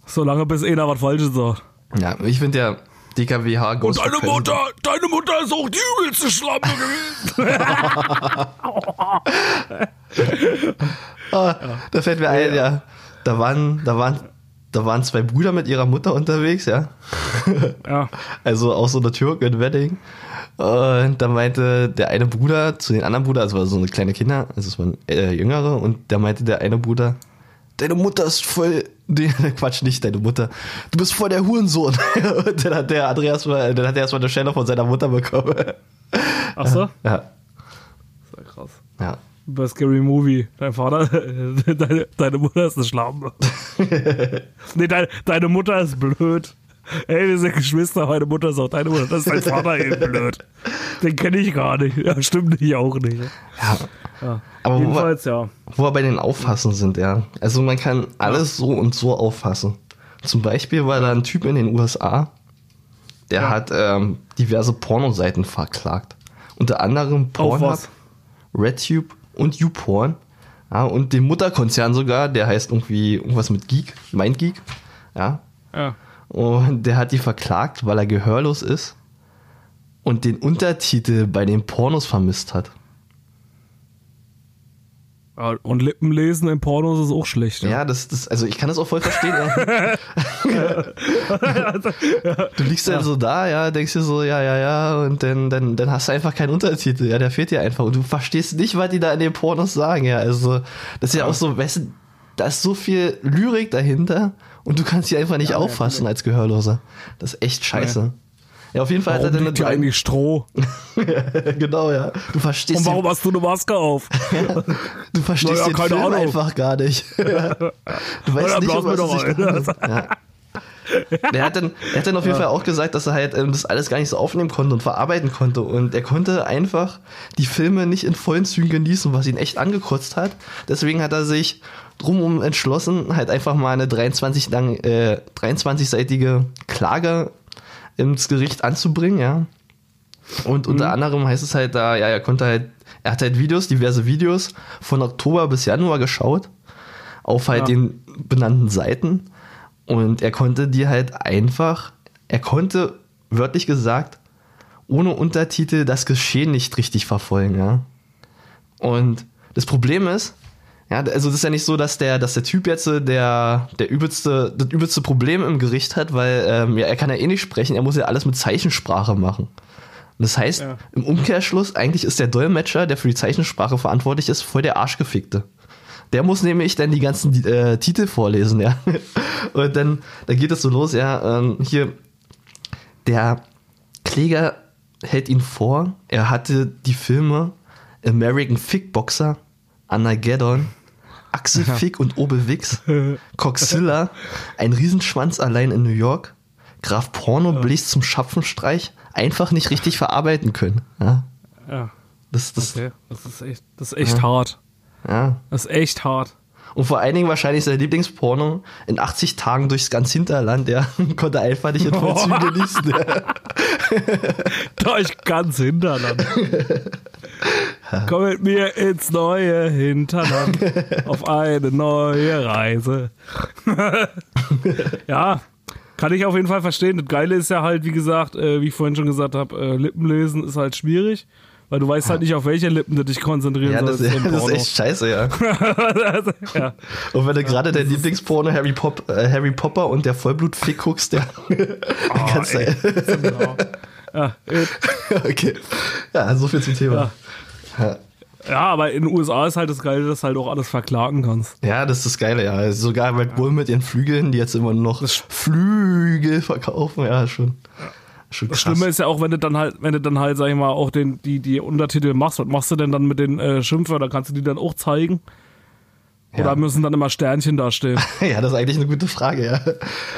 Solange bis einer was Falsches sagt. Ja, ich finde ja DKWH Und deine President- Mutter, deine Mutter ist auch die übelste Schlampe gewesen. Ah, da fällt mir ein, ja. Da waren, da waren, da waren zwei Brüder mit ihrer Mutter unterwegs, ja. ja. Also auch so eine Türken Wedding. Und da meinte der eine Bruder zu den anderen Bruder, also war so eine kleine Kinder, also es waren äh, jüngere, und da meinte der eine Bruder, deine Mutter ist voll, die, Quatsch, nicht deine Mutter, du bist voll der Hurensohn. und dann hat der Andreas mal, dann hat er erstmal eine Stelle von seiner Mutter bekommen. Ach so? ja, Das ja krass. ja. Bei Scary Movie. Dein Vater, deine, deine Mutter ist eine Schlampe. nee, deine, deine Mutter ist blöd. Ey, wir sind Geschwister, meine Mutter ist auch deine Mutter. Das ist dein Vater eben blöd. Den kenne ich gar nicht. Ja, stimmt nicht, auch nicht. ja. Aber wo wir, Jedenfalls, ja. wo wir bei den Auffassen sind, ja. Also man kann alles so und so auffassen. Zum Beispiel war da ein Typ in den USA, der Ja. hat ähm, diverse Pornoseiten verklagt. Unter anderem Pornhub? RedTube und YouPorn. Ja, und den Mutterkonzern sogar, der heißt irgendwie irgendwas mit Geek, MindGeek. Ja. Ja. Und der hat die verklagt, weil er gehörlos ist und den Untertitel bei den Pornos vermisst hat. Ja, Und Lippenlesen in Pornos ist auch schlecht. Ja, das, das, also ich kann das auch voll verstehen. Ja. du liegst dann so da, ja, denkst dir so, ja, ja, ja, und dann, dann, dann hast du einfach keinen Untertitel, ja, der fehlt dir einfach und du verstehst nicht, was die da in den Pornos sagen, ja, also das ist ja auch so, weißt du, da ist so viel Lyrik dahinter und du kannst sie einfach nicht auffassen als Gehörloser. Das ist echt scheiße. Ja, auf jeden Fall hat er Warum dann liegt eigentlich Stroh? genau, ja. Du verstehst Und warum hast du eine Maske auf? Du verstehst Naja, den keine Film Ahnung. einfach gar nicht. du weißt Ja, nicht, um was es sich handelt. Ja. Der hat, dann, der hat dann auf jeden Fall auch gesagt, dass er halt ähm, das alles gar nicht so aufnehmen konnte und verarbeiten konnte. Und er konnte einfach die Filme nicht in vollen Zügen genießen, was ihn echt angekotzt hat. Deswegen hat er sich drumum entschlossen, halt einfach mal eine 23 lang, äh, 23-seitige Klage ins Gericht anzubringen, ja. Und unter anderem heißt es halt da, ja, er konnte halt, er hat halt Videos, diverse Videos von Oktober bis Januar geschaut, auf halt Ja. den benannten Seiten. Und er konnte die halt einfach, er konnte, wörtlich gesagt, ohne Untertitel das Geschehen nicht richtig verfolgen, ja. Und das Problem ist, ja, also das ist ja nicht so, dass der, dass der Typ jetzt äh, der, der übelste, das übelste Problem im Gericht hat, weil ähm, ja, er kann ja eh nicht sprechen, er muss ja alles mit Zeichensprache machen. Und das heißt, Ja. im Umkehrschluss, eigentlich ist der Dolmetscher, der für die Zeichensprache verantwortlich ist, voll der Arschgefickte. Der muss nämlich dann die ganzen äh, Titel vorlesen, ja. Und dann, dann geht es so los, ja, ähm, hier, der Kläger hält ihn vor, er hatte die Filme American Fickboxer, Armageddon, Axel Fick und Obelwix, Coxilla, ein Riesenschwanz allein in New York, Graf Porno bläst zum Schapfenstreich, einfach nicht richtig verarbeiten können. Ja, Ja. das, das, Okay. Das ist echt, das ist echt hart. Ja. Das ist echt hart. Und vor allen Dingen wahrscheinlich sein Lieblingsporno in 80 Tagen durchs ganz Hinterland, der konnte einfach nicht in Vollzügen genießen. Durch ganz Hinterland. Komm mit mir ins neue Hinterland auf eine neue Reise. ja, kann ich auf jeden Fall verstehen. Das Geile ist ja halt, wie gesagt, äh, wie ich vorhin schon gesagt habe, äh, Lippenlesen ist halt schwierig. Weil du weißt halt nicht, auf welche Lippen du dich konzentrieren Ja, das, sollst. im das ist echt scheiße, ja. ja. Und wenn du gerade dein Lieblingsporno Harry, Pop, äh, Harry Popper und der Vollblutfick guckst, der kannst ey. Genau. Ja, okay. Ja, so viel zum Thema. ja, aber in den USA ist halt das Geile, dass du halt auch alles verklagen kannst. Ja, das ist das Geile, ja. Also sogar Red Bull mit ihren Flügeln, die jetzt immer noch Flügel verkaufen, ja, schon. Schon Das krass. Schlimme ist ja auch, wenn du dann halt, wenn du dann halt, sag ich mal, auch den, die, die Untertitel machst, was machst du denn dann mit den äh, Schimpfwörtern? Kannst du die dann auch zeigen? Oder Ja. müssen dann immer Sternchen dastehen? Ja, das ist eigentlich eine gute Frage, ja.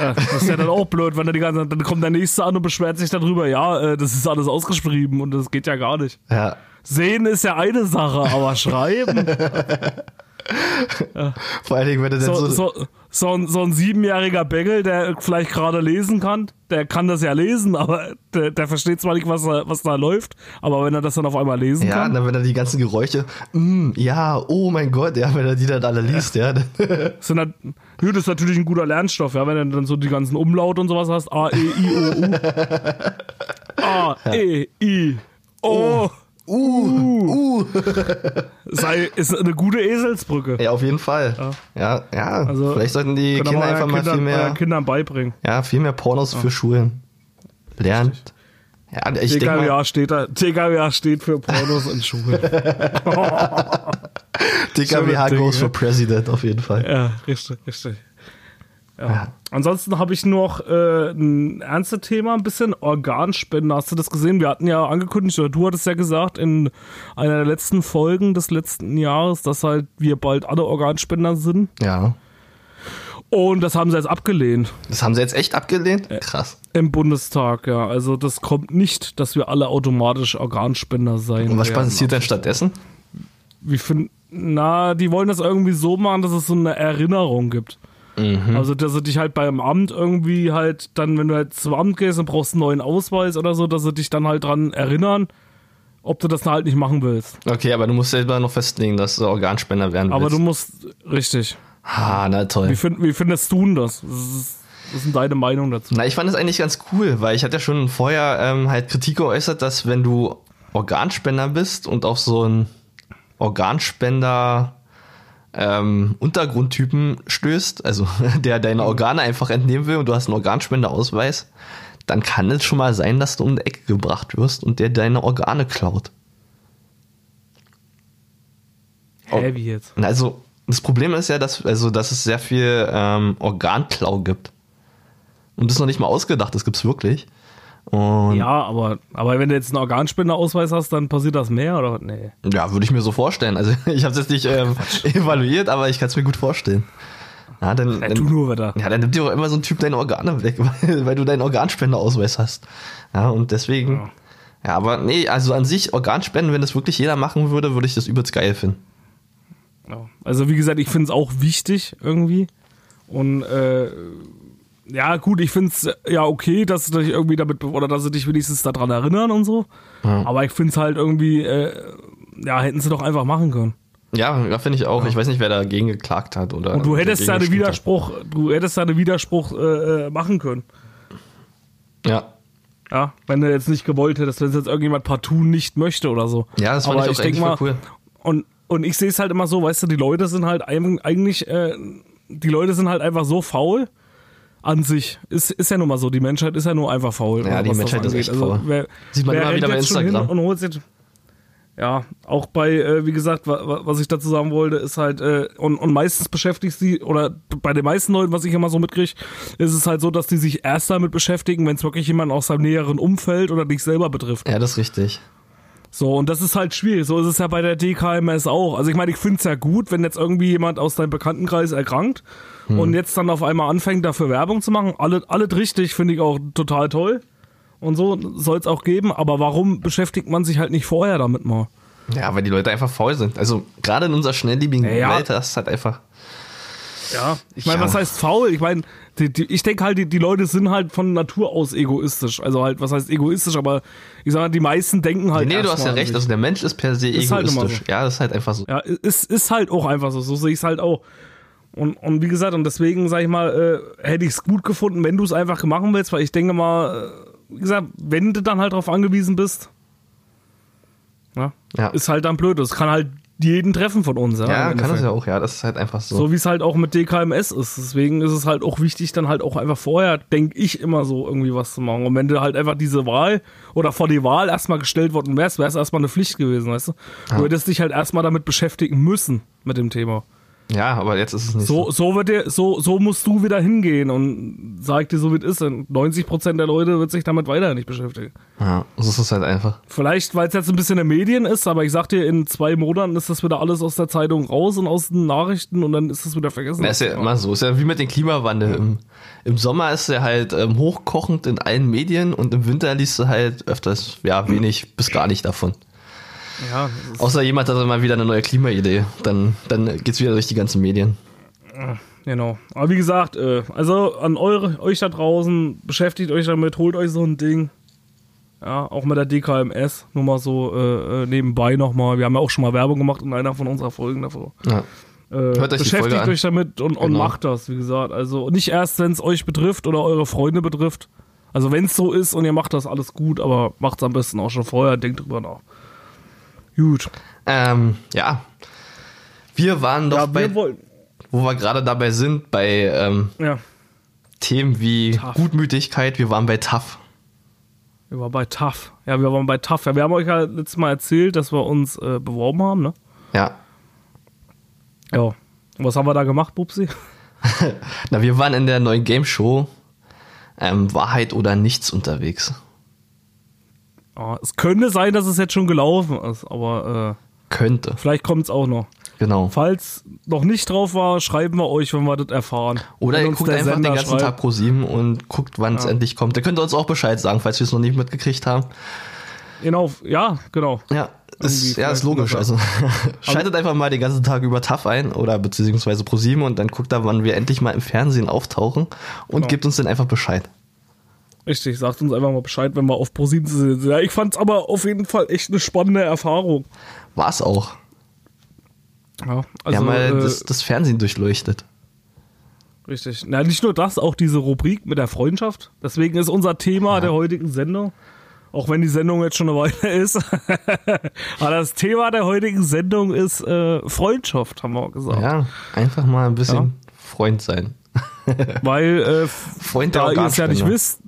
Ja, das ist ja dann auch blöd, wenn er die ganze dann kommt der nächste an und beschwert sich darüber, ja, äh, das ist alles ausgeschrieben und das geht ja gar nicht. Ja. Sehen ist ja eine Sache, aber schreiben, Vor allen Dingen, wenn du dann so, so, so, so, ein, so ein siebenjähriger Bengel, der vielleicht gerade lesen kann, der kann das ja lesen, aber der, der versteht zwar nicht, was da, was da läuft, aber wenn er das dann auf einmal lesen Ja, kann, dann wenn er die ganzen Geräusche, mm, ja, oh mein Gott, ja, wenn er die dann alle liest, ja. dann- sind halt, ja, das ist natürlich ein guter Lernstoff, ja, wenn du dann so die ganzen Umlaute und sowas hast, A, E, I, O, U. A, E, I, O. Uh, uh. Sei, ist eine gute Eselsbrücke. Ja, auf jeden Fall. Ja, ja. Also, Vielleicht sollten die Kinder einfach mal Kindern, viel mehr, Kindern beibringen. ja, viel mehr Pornos für Schulen. Lernt. Ja, ich denke mal, TKWA steht da, TKWA steht für Pornos in Schulen. Schöne goes for President, auf jeden Fall. Ja, richtig, richtig. Ja. Ansonsten habe ich noch äh, ein ernstes Thema, ein bisschen Organspende. Hast du das gesehen? Wir hatten ja angekündigt, oder du hattest ja gesagt in einer der letzten Folgen des letzten Jahres, dass halt wir bald alle Organspender sind. Ja. Und das haben sie jetzt abgelehnt Das haben sie jetzt echt abgelehnt? Krass. im Bundestag, ja. Also das kommt nicht, dass wir alle automatisch Organspender sein Und was passiert denn stattdessen? Wie find, na, die wollen das irgendwie so machen, dass es so eine Erinnerung gibt. Mhm. Also, dass sie dich halt beim Amt irgendwie halt dann, wenn du halt zum Amt gehst und brauchst einen neuen Ausweis oder so, dass sie dich dann halt dran erinnern, ob du das halt nicht machen willst. Okay, aber du musst selber noch festlegen, dass du Organspender werden Aber willst. du musst, richtig. Ah, na toll. Wie, find, wie findest du denn das? Was ist, deine Meinung dazu? Na, ich fand es eigentlich ganz cool, weil ich hatte ja schon vorher ähm, halt Kritik geäußert, dass wenn du Organspender bist und auf so einen Organspender ähm, Untergrundtypen stößt, also der deine Organe einfach entnehmen will und du hast einen Organspenderausweis, dann kann es schon mal sein, dass du um die Ecke gebracht wirst und der deine Organe klaut. Hä, wie jetzt? Also, das Problem ist ja, dass, also, dass es sehr viel ähm, Organklau gibt. Und das ist noch nicht mal ausgedacht, das gibt's wirklich. Und Ja, aber, aber wenn du jetzt einen Organspenderausweis hast, dann passiert das mehr oder was? Nee. Ja, würde ich mir so vorstellen. Also ich habe es jetzt nicht ähm, evaluiert, aber ich kann es mir gut vorstellen. Ja, dann, Ja, du dann, nur wieder. ja, dann nimmt dir auch immer so ein Typ deine Organe weg, weil, weil du deinen Organspenderausweis hast. Ja, und deswegen. Ja. aber nee, also an sich Organspenden, wenn das wirklich jeder machen würde, würde ich das übelst geil finden. Ja. Also wie gesagt, ich finde es auch wichtig irgendwie. Und äh, ja, gut, ich finde es ja okay, dass sie dich irgendwie damit oder dass sie dich wenigstens daran erinnern und so. Aber ich finde es halt irgendwie, äh, ja, hätten sie doch einfach machen können. Ja, ja finde ich auch. Ich weiß nicht, wer dagegen geklagt hat oder. Und du hättest ja dagegen einen Widerspruch, du hättest ja einen Widerspruch äh, äh, machen können. Ja. Ja, wenn du jetzt nicht gewollt hättest, wenn es jetzt irgendjemand partout nicht möchte oder so. Ja, das fand Aber ich auch eigentlich voll cool. Und, und ich sehe es halt immer so, weißt du, die Leute sind halt eig- eigentlich, äh, die Leute sind halt einfach so faul an sich. Ist, ist ja nun mal so, die Menschheit ist ja nur einfach faul. Ja, die Menschheit ist echt faul. wer, Sieht man immer wieder bei Instagram. Hin und holt sich, ja, auch bei, äh, wie gesagt, wa, wa, was ich dazu sagen wollte, ist halt, äh, und, und meistens beschäftigt sie, oder bei den meisten Leuten, was ich immer so mitkriege, ist es halt so, dass die sich erst damit beschäftigen, wenn es wirklich jemand aus seinem näheren Umfeld oder dich selber betrifft. Ja, das ist richtig. So, und das ist halt schwierig. So ist es ja bei der DKMS auch. Also ich meine, ich finde es ja gut, wenn jetzt irgendwie jemand aus deinem Bekanntenkreis erkrankt und jetzt dann auf einmal anfängt, dafür Werbung zu machen. Alle, alles richtig, finde ich auch total toll. Und so soll es auch geben. Aber warum beschäftigt man sich halt nicht vorher damit mal? Ja, weil die Leute einfach faul sind. Also gerade in unserer schnelllebigen Ja. Welt, das ist halt einfach. Ja, ich meine, Ja. was heißt faul? Ich meine, die, die, ich denke halt, die, die Leute sind halt von Natur aus egoistisch. Also halt, was heißt egoistisch, aber ich sag mal, die meisten denken halt. nee, du hast ja recht, also der Mensch ist per se Ist halt egoistisch. ja, das ist halt einfach so. Ja, es ist halt auch einfach so. So sehe ich es halt auch. Und, und wie gesagt, und deswegen, sag ich mal, äh, hätte ich es gut gefunden, wenn du es einfach machen willst, weil ich denke mal, äh, wie gesagt, wenn du dann halt darauf angewiesen bist, ja, Ja. ist halt dann blöd. Das kann halt jeden treffen von uns. Ja, Ja, kann Endeffekt. ja auch, ja, das ist halt einfach so. So wie es halt auch mit DKMS ist. Deswegen ist es halt auch wichtig, dann halt auch einfach vorher, denke ich, immer so irgendwie was zu machen. Und wenn du halt einfach diese Wahl oder vor die Wahl erstmal gestellt worden wärst, wäre es erstmal eine Pflicht gewesen, weißt du? Du hättest dich halt erstmal damit beschäftigen müssen mit dem Thema. Ja, aber jetzt ist es nicht So, so wird dir, so, so musst du wieder hingehen und sag dir so, wie es ist. Und 90% der Leute wird sich damit weiter nicht beschäftigen. Ja, so ist es halt einfach. Vielleicht, weil es jetzt ein bisschen in den Medien ist, aber ich sag dir, in zwei Monaten ist das wieder alles aus der Zeitung raus und aus den Nachrichten und dann ist es wieder vergessen. Na, ist ja immer so. Ist ja wie mit dem Klimawandel. Im, Im Sommer ist er halt ähm, hochkochend in allen Medien und im Winter liest du halt öfters, ja, wenig bis gar nicht davon. Ja, Außer jemand hat dann mal wieder eine neue Klimaidee. Dann, dann geht's wieder durch die ganzen Medien. genau. Aber wie gesagt, äh, also an eure, euch da draußen, beschäftigt euch damit, holt euch so ein Ding. Ja, auch mit der DKMS, nur mal so äh, äh, nebenbei nochmal. Wir haben ja auch schon mal Werbung gemacht in einer von unserer Folgen davor. Ja. Äh, Hört euch beschäftigt euch damit und, und Genau. macht das, wie gesagt. Also nicht erst, wenn es euch betrifft oder eure Freunde betrifft. Also wenn es so ist und ihr macht das alles gut, aber macht es am besten auch schon vorher, denkt drüber nach. Gut. Ähm, ja. Wir waren doch Ja, bei, wir wo wir gerade dabei sind, bei ähm, Ja, Themen wie Tough. Gutmütigkeit. Wir waren bei TAF. wir waren bei TAF. Ja, wir waren bei TAF. Ja, wir haben euch ja letztes Mal erzählt, dass wir uns äh, beworben haben, ne? Ja. Ja. Und was haben wir da gemacht, Bubsi? Na, wir waren in der neuen Game Show ähm, Wahrheit oder Nichts unterwegs. Ja, es könnte sein, dass es jetzt schon gelaufen ist, aber äh, Könnte. vielleicht kommt es auch noch. Genau. Falls noch nicht drauf war, schreiben wir euch, wenn wir das erfahren. Oder Wenn ihr guckt einfach den Sender ganzen schreibt. Tag pro 7 und guckt, wann es endlich kommt. Da könnt ihr uns auch Bescheid sagen, falls wir es noch nicht mitgekriegt haben. Genau, ja, genau. Ja, ist, ja, ist logisch. Also schaltet einfach mal den ganzen Tag über TAF ein oder beziehungsweise pro 7 und dann guckt da, wann wir endlich mal im Fernsehen auftauchen und Genau. gebt uns dann einfach Bescheid. Richtig, sagt uns einfach mal Bescheid, wenn wir auf ProSieben sind. Ja, ich fand's aber auf jeden Fall echt eine spannende Erfahrung. War es auch. Ja, also, haben mal äh, das, das Fernsehen durchleuchtet. richtig. Na, nicht nur das, auch diese Rubrik mit der Freundschaft. Deswegen ist unser Thema der heutigen Sendung, auch wenn die Sendung jetzt schon eine Weile ist, aber das Thema der heutigen Sendung ist äh, Freundschaft, haben wir auch gesagt. Ja, einfach mal ein bisschen Freund sein. Weil, äh, Freund da ihr es ja nicht Organspender. wisst,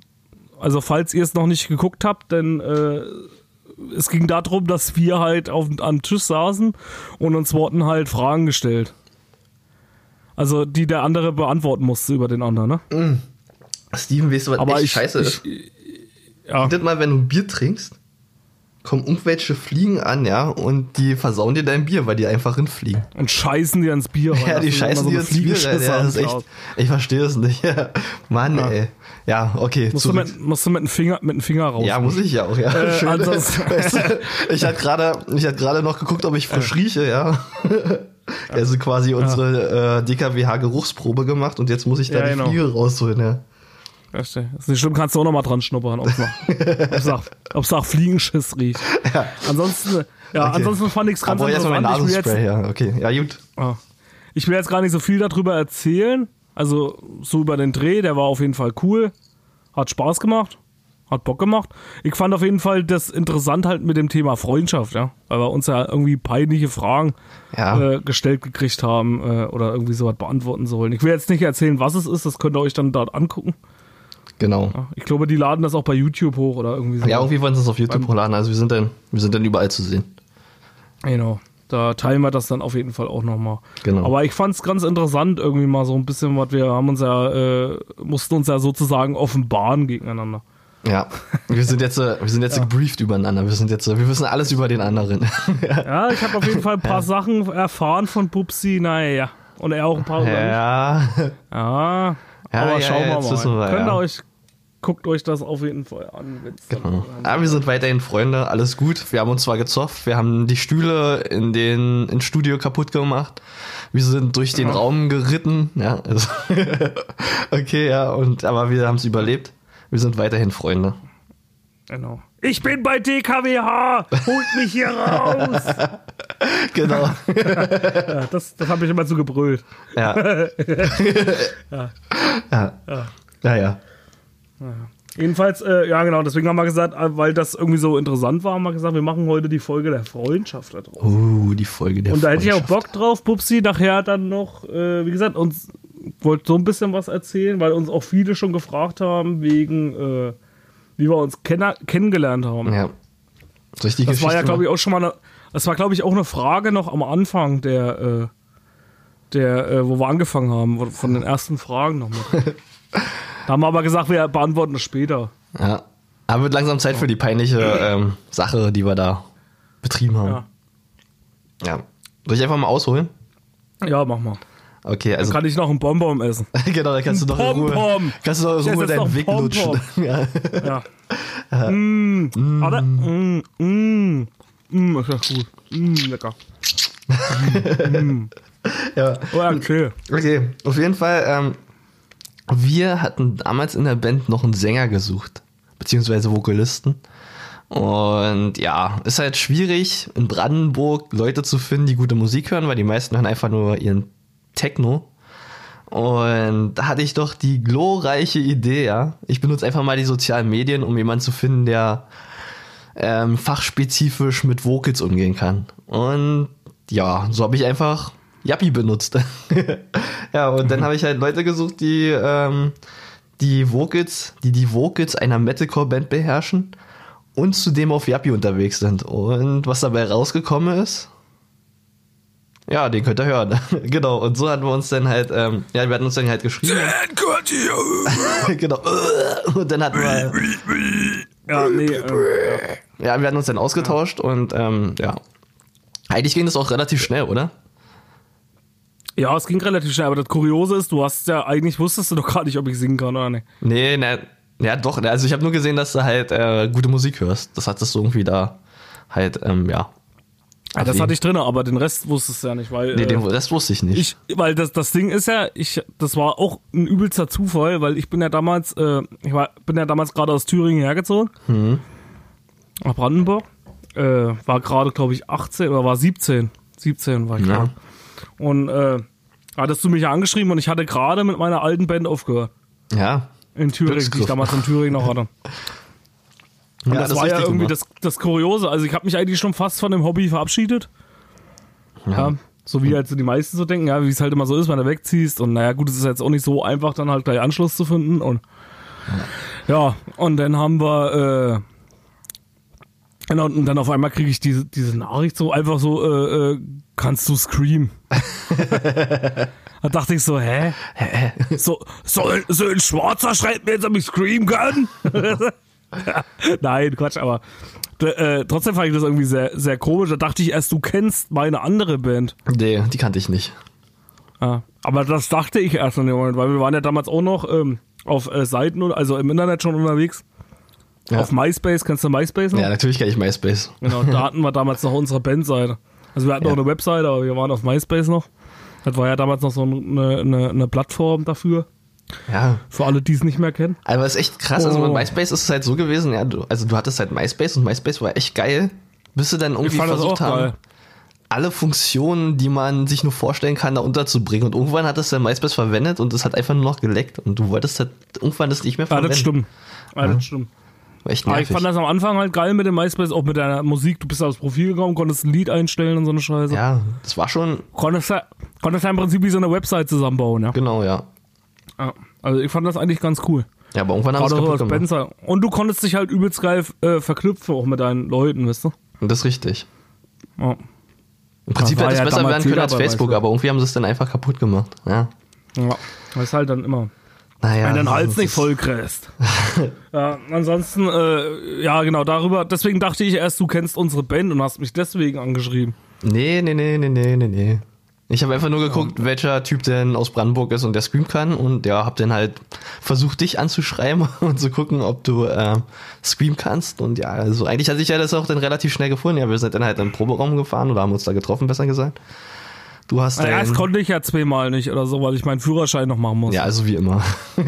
also falls ihr es noch nicht geguckt habt, denn äh, es ging darum, dass wir halt auf, am Tisch saßen und uns wurden halt Fragen gestellt. Also die der andere beantworten musste über den anderen, ne? Steven, weißt du, was Aber echt ich, scheiße ist? ich, ja, Das mal, wenn du Bier trinkst, kommen irgendwelche Fliegen an, ja, und die versauen dir dein Bier, weil die einfach hinfliegen. und scheißen dir ins Bier. Ja, die scheißen so dir ins Bier rein. Ja, das ist echt, ich verstehe es nicht. Ja. Mann, ey. Ja, okay. Musst du, mit, musst du mit dem Finger, mit dem Finger raus. Ja, muss ich ja auch, ja. Äh, Schön. ansonsten- Weißt du, ich hatte gerade, ich hatte gerade noch geguckt, ob ich frisch rieche, ja. Also quasi unsere äh, DKWH-Geruchsprobe gemacht und jetzt muss ich da Ja, die genau. Fliege rausholen, ja. Richtig. Ist nicht schlimm, kannst du auch noch mal dran schnuppern, ob es nach, ob's nach, Fliegenschiss riecht. Ansonsten, ja, Okay. ansonsten fand ich es ganz jetzt interessant. Ich will, jetzt, ja. Okay, ja, gut. ah, ich will jetzt gar nicht so viel darüber erzählen. Also so über den Dreh, der war auf jeden Fall cool. Hat Spaß gemacht. Hat Bock gemacht. Ich fand auf jeden Fall das interessant halt mit dem Thema Freundschaft, ja. Weil wir uns ja irgendwie peinliche Fragen Ja. äh, gestellt gekriegt haben äh, oder irgendwie sowas beantworten sollen. Ich will jetzt nicht erzählen, was es ist, das könnt ihr euch dann dort angucken. Genau. Ja, Ich glaube, die laden das auch bei YouTube hoch oder irgendwie so. Ja, irgendwie wollen sie es auf YouTube hochladen, also wir sind dann, wir sind dann überall zu sehen. Genau. Da teilen wir das dann auf jeden Fall auch nochmal. Genau. Aber ich fand es ganz interessant, irgendwie mal so ein bisschen, was wir haben uns ja, äh, mussten uns ja sozusagen offenbaren gegeneinander. Ja, wir sind jetzt, äh, wir sind jetzt gebrieft übereinander. Wir sind jetzt, äh, wir wissen alles über den anderen. Ja, ich habe auf jeden Fall ein paar Sachen erfahren von Pupsi, naja. Und er auch ein paar. ja. Ja, Ja, aber ja, schauen ja, wir mal. wir, könnt, ja. ihr euch, guckt euch das auf jeden Fall an. Genau. Aber wir sind weiterhin Freunde, alles gut. Wir haben uns zwar gezofft, wir haben die Stühle in den ins Studio kaputt gemacht. Wir sind durch den Raum geritten, ja. Also okay, ja, und aber wir haben es überlebt. Wir sind weiterhin Freunde. Genau. Ich bin bei DKWH! Holt mich hier raus! Genau. ja, das das habe ich immer so gebrüllt. ja. ja. Ja. Ja, ja. Jedenfalls, äh, ja genau, deswegen haben wir gesagt, äh, weil das irgendwie so interessant war, haben wir gesagt, wir machen heute die Folge der Freundschaft da drauf. Uh, die Folge der Und da hätte ich auch Freundschaft. Bock drauf, Pupsi, nachher dann noch, äh, wie gesagt, uns wollte so ein bisschen was erzählen, weil uns auch viele schon gefragt haben, wegen, äh, wie wir uns kenner- kennengelernt haben. Ja. Ich die das war ja, glaube ich, mal- auch schon mal eine, das war, glaube ich, auch eine Frage noch am Anfang der, äh, der, äh, wo wir angefangen haben, von den ersten Fragen noch mit. da haben wir aber gesagt, wir beantworten das später. Ja. Aber wird langsam Zeit für die peinliche ähm, Sache, die wir da betrieben haben. Ja, Ja. Soll ich einfach mal ausholen? ja mach mal. Okay, also Kann ich noch einen Bonbon essen? genau, da kannst du noch in Ruhe, kannst du noch in Ruhe deinen Weg lutschen. ja. Ja. mm, Warte. Mm, mm, mm, ist das gut. Mm, lecker. ja. Oh, ja, okay. Okay, auf jeden Fall, ähm, wir hatten damals in der Band noch einen Sänger gesucht, beziehungsweise Vokalisten. Und ja, ist halt schwierig, in Brandenburg Leute zu finden, die gute Musik hören, weil die meisten hören einfach nur ihren Techno. Und da hatte ich doch die glorreiche Idee, ja. Ich benutze einfach mal die sozialen Medien, um jemanden zu finden, der ähm, fachspezifisch mit Vocals umgehen kann. Und ja, so habe ich einfach Yappi benutzt. ja, und dann habe ich halt Leute gesucht, die ähm, die Vocals, die die Vocals einer Metalcore-Band beherrschen und zudem auf Yappi unterwegs sind. Und was dabei rausgekommen ist, ja, den könnt ihr hören. genau. Und so hatten wir uns dann halt, ähm, ja, wir hatten uns dann halt geschrieben. genau. Und dann hatten wir, Ja, nee, äh, ja. ja, wir hatten uns dann ausgetauscht und ähm, ja. Eigentlich ging das auch relativ schnell, oder? ja, es ging relativ schnell, aber das Kuriose ist, du hast ja, eigentlich wusstest du doch gar nicht, ob ich singen kann oder nicht. Nee, ne, ja doch, ne, also ich habe nur gesehen, dass du halt äh, gute Musik hörst. Das hattest du irgendwie da halt, ähm, ja. Ja, das hatte ich drin, aber den Rest wusstest du ja nicht, weil. Nee, äh, den, das wusste ich nicht. Ich, weil das, das Ding ist ja, ich, das war auch ein übelster Zufall, weil ich bin ja damals, äh, ich war, bin ja damals gerade aus Thüringen hergezogen. Nach Brandenburg. Äh, war gerade, glaube ich, 18 oder war 17. 17 war ich Ja. Und äh, hattest du mich ja angeschrieben und ich hatte gerade mit meiner alten Band aufgehört. ja. In Thüringen, die ich damals in Thüringen noch hatte. Und ja, das, ist war ja irgendwie gemacht. das, das Kuriose. Also ich habe mich eigentlich schon fast von dem Hobby verabschiedet. Ja. so wie halt so die meisten so denken, ja, wie es halt immer so ist, wenn du wegziehst. Und naja, gut, es ist jetzt auch nicht so einfach, dann halt gleich Anschluss zu finden. Und ja, und dann haben wir, äh, genau, und dann auf einmal kriege ich diese, diese Nachricht so einfach so, äh, äh, kannst du Scream? da dachte ich so, hä? So, so, so ein Schwarzer schreibt mir jetzt, ob ich Scream kann? Nein, Quatsch, aber äh, trotzdem fand ich das irgendwie sehr, sehr komisch. Da dachte ich erst, du kennst meine andere Band. Nee, die kannte ich nicht. Ja. Aber das dachte ich erst in dem Moment, weil wir waren ja damals auch noch ähm, auf äh, Seiten, also im Internet schon unterwegs. Ja. Auf MySpace, kennst du MySpace noch? Ja, natürlich kenne ich MySpace. Genau, da hatten wir damals noch unsere Bandseite. Also wir hatten Ja. auch eine Webseite, aber wir waren auf MySpace noch. Das war ja damals noch so eine, eine, eine Plattform dafür, Ja. für alle, die es nicht mehr kennen. Aber es ist echt krass. Also mit Oh. MySpace ist es halt so gewesen, ja, du, also du hattest halt MySpace und MySpace war echt geil. Bis sie dann irgendwie versucht haben, geil. alle Funktionen, die man sich nur vorstellen kann, da unterzubringen. Und irgendwann hat das der MySpace verwendet und es hat einfach nur noch geleckt. Und du wolltest halt irgendwann das nicht mehr Ja, verwenden. das stimmt. Ja, das stimmt. War echt Aber ich nervig. fand das am Anfang halt geil mit dem MySpace, auch mit deiner Musik. Du bist aufs Profil gekommen, konntest ein Lied einstellen und so eine Scheiße. ja, das war schon, Konntest, ja, konntest ja im Prinzip wie so eine Website zusammenbauen, ja. genau, ja. Ja. Also ich fand das eigentlich ganz cool. Ja, aber irgendwann haben wir es kaputt. Spencer. Und du konntest dich halt übelst geil äh, verknüpfen, auch mit deinen Leuten, weißt du? Und das ist richtig. Ja. Im Prinzip hätte es ja besser werden können als Facebook, MySpace. aber irgendwie haben sie es dann einfach kaputt gemacht. Ja. ja. Das ist halt dann immer. Naja. Wenn dein Hals nicht voll kräst. ja, ansonsten, äh, ja, genau, darüber, deswegen dachte ich erst, du kennst unsere Band und hast mich deswegen angeschrieben. Nee, nee, nee, nee, nee, nee, nee. Ich habe einfach nur geguckt, welcher Typ denn aus Brandenburg ist und der Scream kann und ja, hab dann halt versucht, dich anzuschreiben und zu gucken, ob du äh, Scream kannst und ja, also eigentlich hat sich ja das auch dann relativ schnell gefunden. Ja, wir sind dann halt in den Proberaum gefahren oder haben uns da getroffen, besser gesagt. Du hast Naja, dein, das konnte ich ja zweimal nicht oder so, weil ich meinen Führerschein noch machen muss. ja, also wie immer.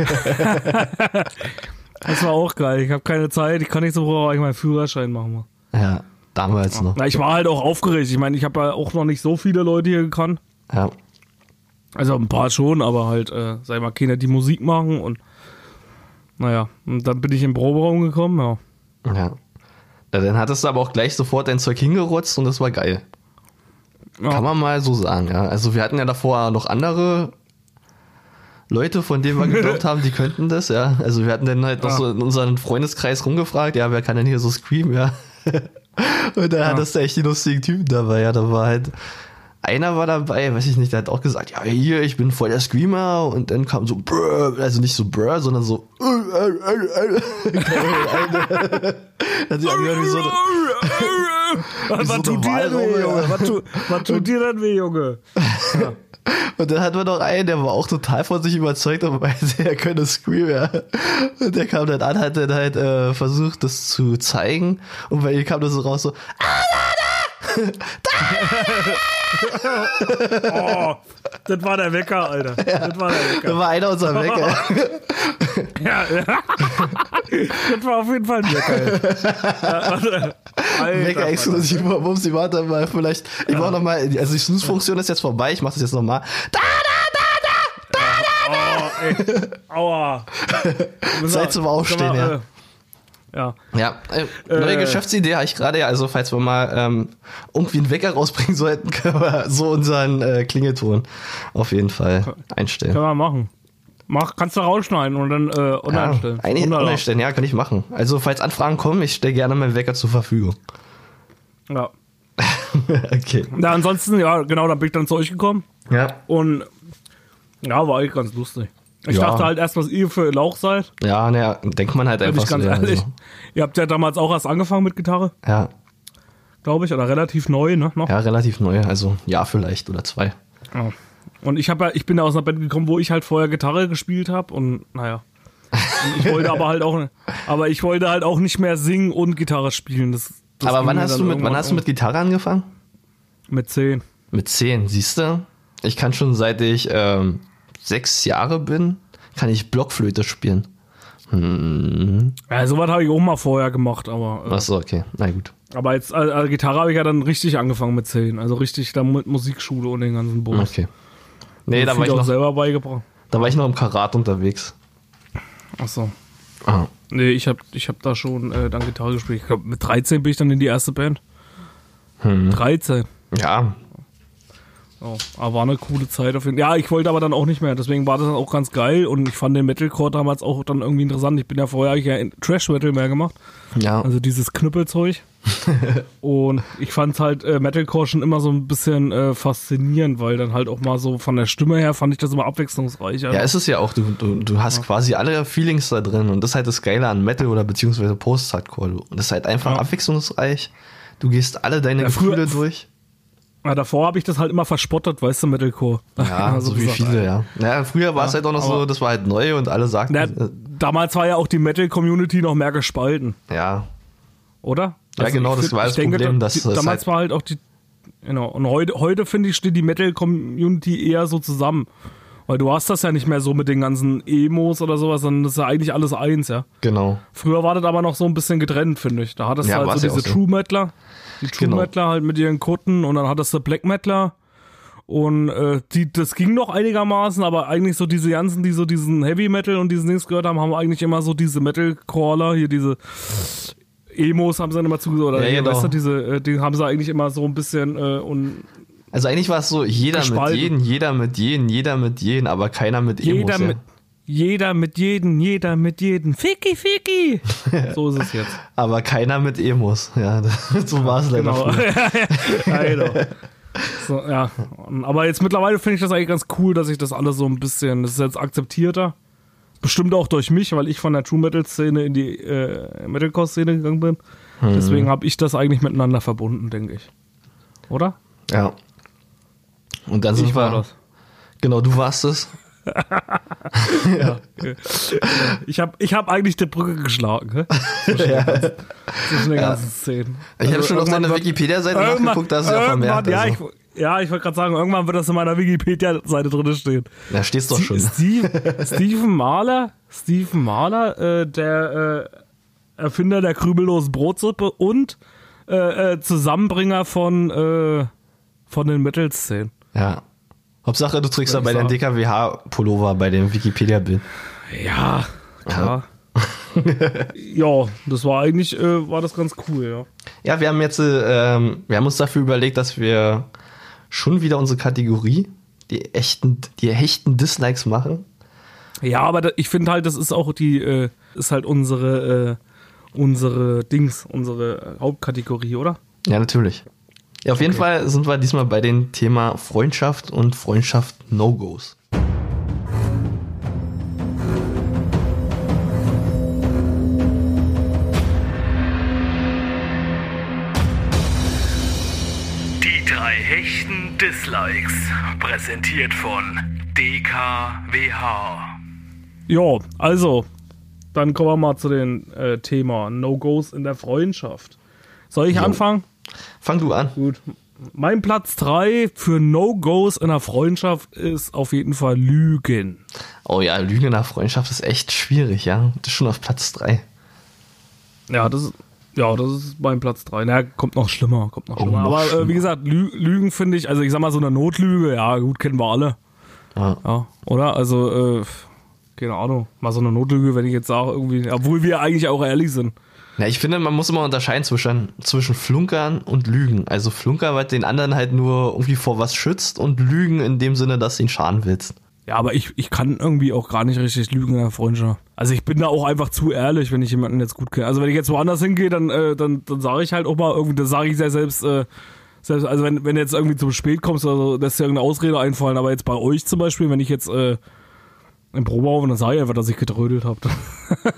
Das war auch geil. Ich habe keine Zeit, ich kann nicht so, weil ich meinen Führerschein machen muss. Ja, damals noch. Na, ich war halt auch aufgeregt. Ich meine, ich habe ja auch noch nicht so viele Leute hier gekannt. Ja. Also ein paar schon, aber halt, äh, sei mal keiner, die Musik machen und naja, und dann bin ich im Proberaum gekommen, ja. Ja. ja. Dann hattest du aber auch gleich sofort dein Zeug hingerotzt und das war geil. Ja. Kann man mal so sagen, ja. Also wir hatten ja davor noch andere Leute, von denen wir geglaubt haben, die könnten das, ja. Also wir hatten dann halt noch Ja. so in unseren Freundeskreis rumgefragt, ja, wer kann denn hier so screamen, ja. und da hattest du echt die lustigen Typen dabei, ja. Da war halt, einer war dabei, weiß ich nicht, der hat auch gesagt, ja, hier, ich bin voll der Screamer und dann kam so, brr, also nicht so brr, sondern so, äh, äh, äh. Hat sich angehört wie so eine, was so tut dir denn weh, Junge? ja. Was, tu, was tut dir denn weh, Junge? Und dann hatten wir noch einen, der war auch total von sich überzeugt und meinte, er könne Scream, ja. Und der kam dann an, hat dann halt äh, versucht, das zu zeigen. Und bei ihm kam das so raus so, Oh, das war der Wecker, Alter. Das war der da Wecker. war einer unser Wecker. Ja, ja. Das war auf jeden Fall ein Wecker. Ja, Wecker exklusiv, Bumsi, warte mal, vielleicht, ich mach noch mal, also die Snooze-Funktion ist jetzt vorbei, ich mach das jetzt noch mal. Da, Oh, ey. Aua. Zeit zum Aufstehen, ja. Ja. Ja, äh, neue Äh. Geschäftsidee habe ich gerade, ja, also falls wir mal ähm, irgendwie einen Wecker rausbringen sollten, können wir so unseren äh, Klingelton auf jeden Fall einstellen. Können wir machen. Mach, kannst du rausschneiden und dann äh, online Ja, stellen. eigentlich online stellen, ja, kann ich machen. Also, falls Anfragen kommen, ich stelle gerne meinen Wecker zur Verfügung. Ja. okay. ja, ansonsten, ja, genau, dann bin ich dann zu euch gekommen Ja. und ja, war eigentlich ganz lustig. Ich Ja. dachte halt erst, was ihr für Lauch seid, Ja, naja, denkt man halt bin einfach ich ganz so. ja, ehrlich. Also, Ihr habt ja damals auch erst angefangen mit Gitarre, ja, glaube ich, oder relativ neu, ne? Noch. ja, relativ neu, also Jahr vielleicht oder zwei. Ja. Und ich, ja, ich bin ja aus einer Band gekommen, wo ich halt vorher Gitarre gespielt habe und naja. Und ich wollte aber halt auch, aber ich wollte halt auch nicht mehr singen und Gitarre spielen. Das, das Aber wann hast du mit, wann hast du mit Gitarre angefangen? mit zehn? Mit zehn, siehst du? Ich kann schon seit ich ähm, sechs Jahre bin, kann ich Blockflöte spielen. Hm. Ja, sowas habe ich auch mal vorher gemacht, aber äh, Achso, okay, na gut. aber jetzt äh, äh, Gitarre habe ich ja dann richtig angefangen mit zehn, also richtig dann mit Musikschule und den ganzen Bums. Okay. Nee, da war, ich auch noch, selber beigebracht. da war ich noch im Karat unterwegs. Ach so. Ah. Nee, ich habe ich hab da schon äh, dann Gitarre gespielt. Ich glaub, mit 13 bin ich dann in die erste Band. Hm. 13. Ja, Oh, aber war eine coole Zeit auf jeden Fall. Ja, ich wollte aber dann auch nicht mehr. Deswegen war das dann auch ganz geil und ich fand den Metalcore damals auch dann irgendwie interessant. Ich bin ja vorher ja Trash Metal mehr gemacht, ja. also dieses Knüppelzeug. und ich fand halt äh, Metalcore schon immer so ein bisschen äh, faszinierend, weil dann halt auch mal so von der Stimme her fand ich das immer abwechslungsreich. Ja, ist es ja auch. Du, du, du hast quasi alle Feelings da drin und das ist halt das Geile an Metal oder beziehungsweise Post-Hardcore. Und das ist halt einfach Ja. abwechslungsreich. Du gehst alle deine Ja, Gefühle durch. Ja, davor habe ich das halt immer verspottet, weißt du, Metalcore. Ja, so wie viele, ja. Naja, früher war es halt auch noch so, das war halt neu und alle sagten, Na, äh, damals war ja auch die Metal-Community noch mehr gespalten, ja, oder? Also Ja, genau, ich das war das denke, Problem, da- dass die, damals halt- war halt auch die genau und heute heute finde ich steht die Metal Community eher so zusammen, weil du hast das ja nicht mehr so mit den ganzen Emos oder sowas, sondern das ist ja eigentlich alles eins, ja. genau. Früher war das aber noch so ein bisschen getrennt, finde ich. Da hattest Ja, du halt so ja diese auch so. Die True Genau. Metaler halt mit ihren Kutten und dann hattest du Black Metaler und äh, die, das ging noch einigermaßen, aber eigentlich so diese ganzen, die so diesen Heavy Metal und diesen Dings gehört haben, haben eigentlich immer so diese Metal Crawler, hier diese Emos haben sie dann immer zugesagt, oder Ja, genau. weißt du, diese, äh, die haben sie eigentlich immer so ein bisschen äh, und Also eigentlich war es so, jeder Gespalten. mit jedem, jeder mit jedem, jeder mit jedem, aber keiner mit Emos. jeder ja. Jeder mit jedem, jeder mit jedem. Ficky, ficky. so ist es jetzt. Aber keiner mit Emos. Ja, so war es leider. Genau. genau. So, ja. Aber jetzt mittlerweile finde ich das eigentlich ganz cool, dass ich das alles so ein bisschen, das ist jetzt akzeptierter. Bestimmt auch durch mich, weil ich von der True Metal Szene in die äh, Metalcore Szene gegangen bin. Mhm. Deswegen habe ich das eigentlich miteinander verbunden, denke ich. Oder? Ja. Und dann sind Ich war wir. das. Genau, du warst es. Ich habe ich hab eigentlich die Brücke geschlagen? Zwischen, den ganzen, zwischen den ganzen Szenen. Ich habe Also schon auf wird- Wikipedia-Seite nachgeguckt, da ist ja vermerkt. Ja, also. ich, ja, ich wollte gerade sagen, irgendwann wird das in meiner Wikipedia-Seite drin stehen. Da stehst doch schon. Steve, Stephen Mahler, Stephen Mahler, äh, der äh, Erfinder der krümellosen Brotsuppe und äh, äh, Zusammenbringer von, äh, von den Metal-Szenen. Ja. Hauptsache, du trägst da bei sagen. DKWH-Pullover bei dem Wikipedia-Bild. Ja, klar. ja, das war eigentlich, äh, war das ganz cool, ja. Ja, wir haben jetzt, äh, ähm, wir haben uns dafür überlegt, dass wir schon wieder unsere Kategorie, die echten, die echten Dislikes machen. Ja, aber da, ich finde halt, das ist auch die, äh, ist halt unsere, äh, unsere Dings, unsere Hauptkategorie, oder? Ja, natürlich. Ja, auf jeden Fall sind wir diesmal bei dem Thema Freundschaft und Freundschaft No-Gos. Die drei hechten Dislikes. Präsentiert von DKWH. Ja, also, dann kommen wir mal zu dem äh, Thema No-Gos in der Freundschaft. Soll ich anfangen? Fang du an. Gut. Mein Platz 3 für No-Gos in der Freundschaft ist auf jeden Fall Lügen. Oh ja, Lüge nach Freundschaft ist echt schwierig, ja. Das ist schon auf Platz 3. Ja, das ist, ja, das ist mein Platz 3. Na, kommt noch schlimmer, kommt noch schlimmer. noch Aber Äh, schlimmer. wie gesagt, Lü Lügen finde ich, also ich sag mal so eine Notlüge, ja, gut, kennen wir alle. Ja. Ja, oder? Also, äh, keine Ahnung, mal so eine Notlüge, wenn ich jetzt sage, irgendwie, obwohl wir eigentlich auch ehrlich sind. Na, ich finde, man muss immer unterscheiden zwischen, zwischen Flunkern und Lügen. Also Flunker, weil den anderen halt nur irgendwie vor was schützt und Lügen in dem Sinne, dass du ihn schaden willst. Ja, aber ich, ich kann irgendwie auch gar nicht richtig lügen in der Freundschaft. Also ich bin da auch einfach zu ehrlich, wenn ich jemanden jetzt gut kenne. Also wenn ich jetzt woanders hingehe, dann, äh, dann, dann sage ich halt auch mal irgendwie, das sage ich ja selbst, äh, selbst, also wenn, wenn du jetzt irgendwie zu spät kommst oder so, lässt dir irgendeine Ausrede einfallen. Aber jetzt bei euch zum Beispiel, wenn ich jetzt äh, im Proberaum, dann sage ich einfach, dass ich getrödelt habe.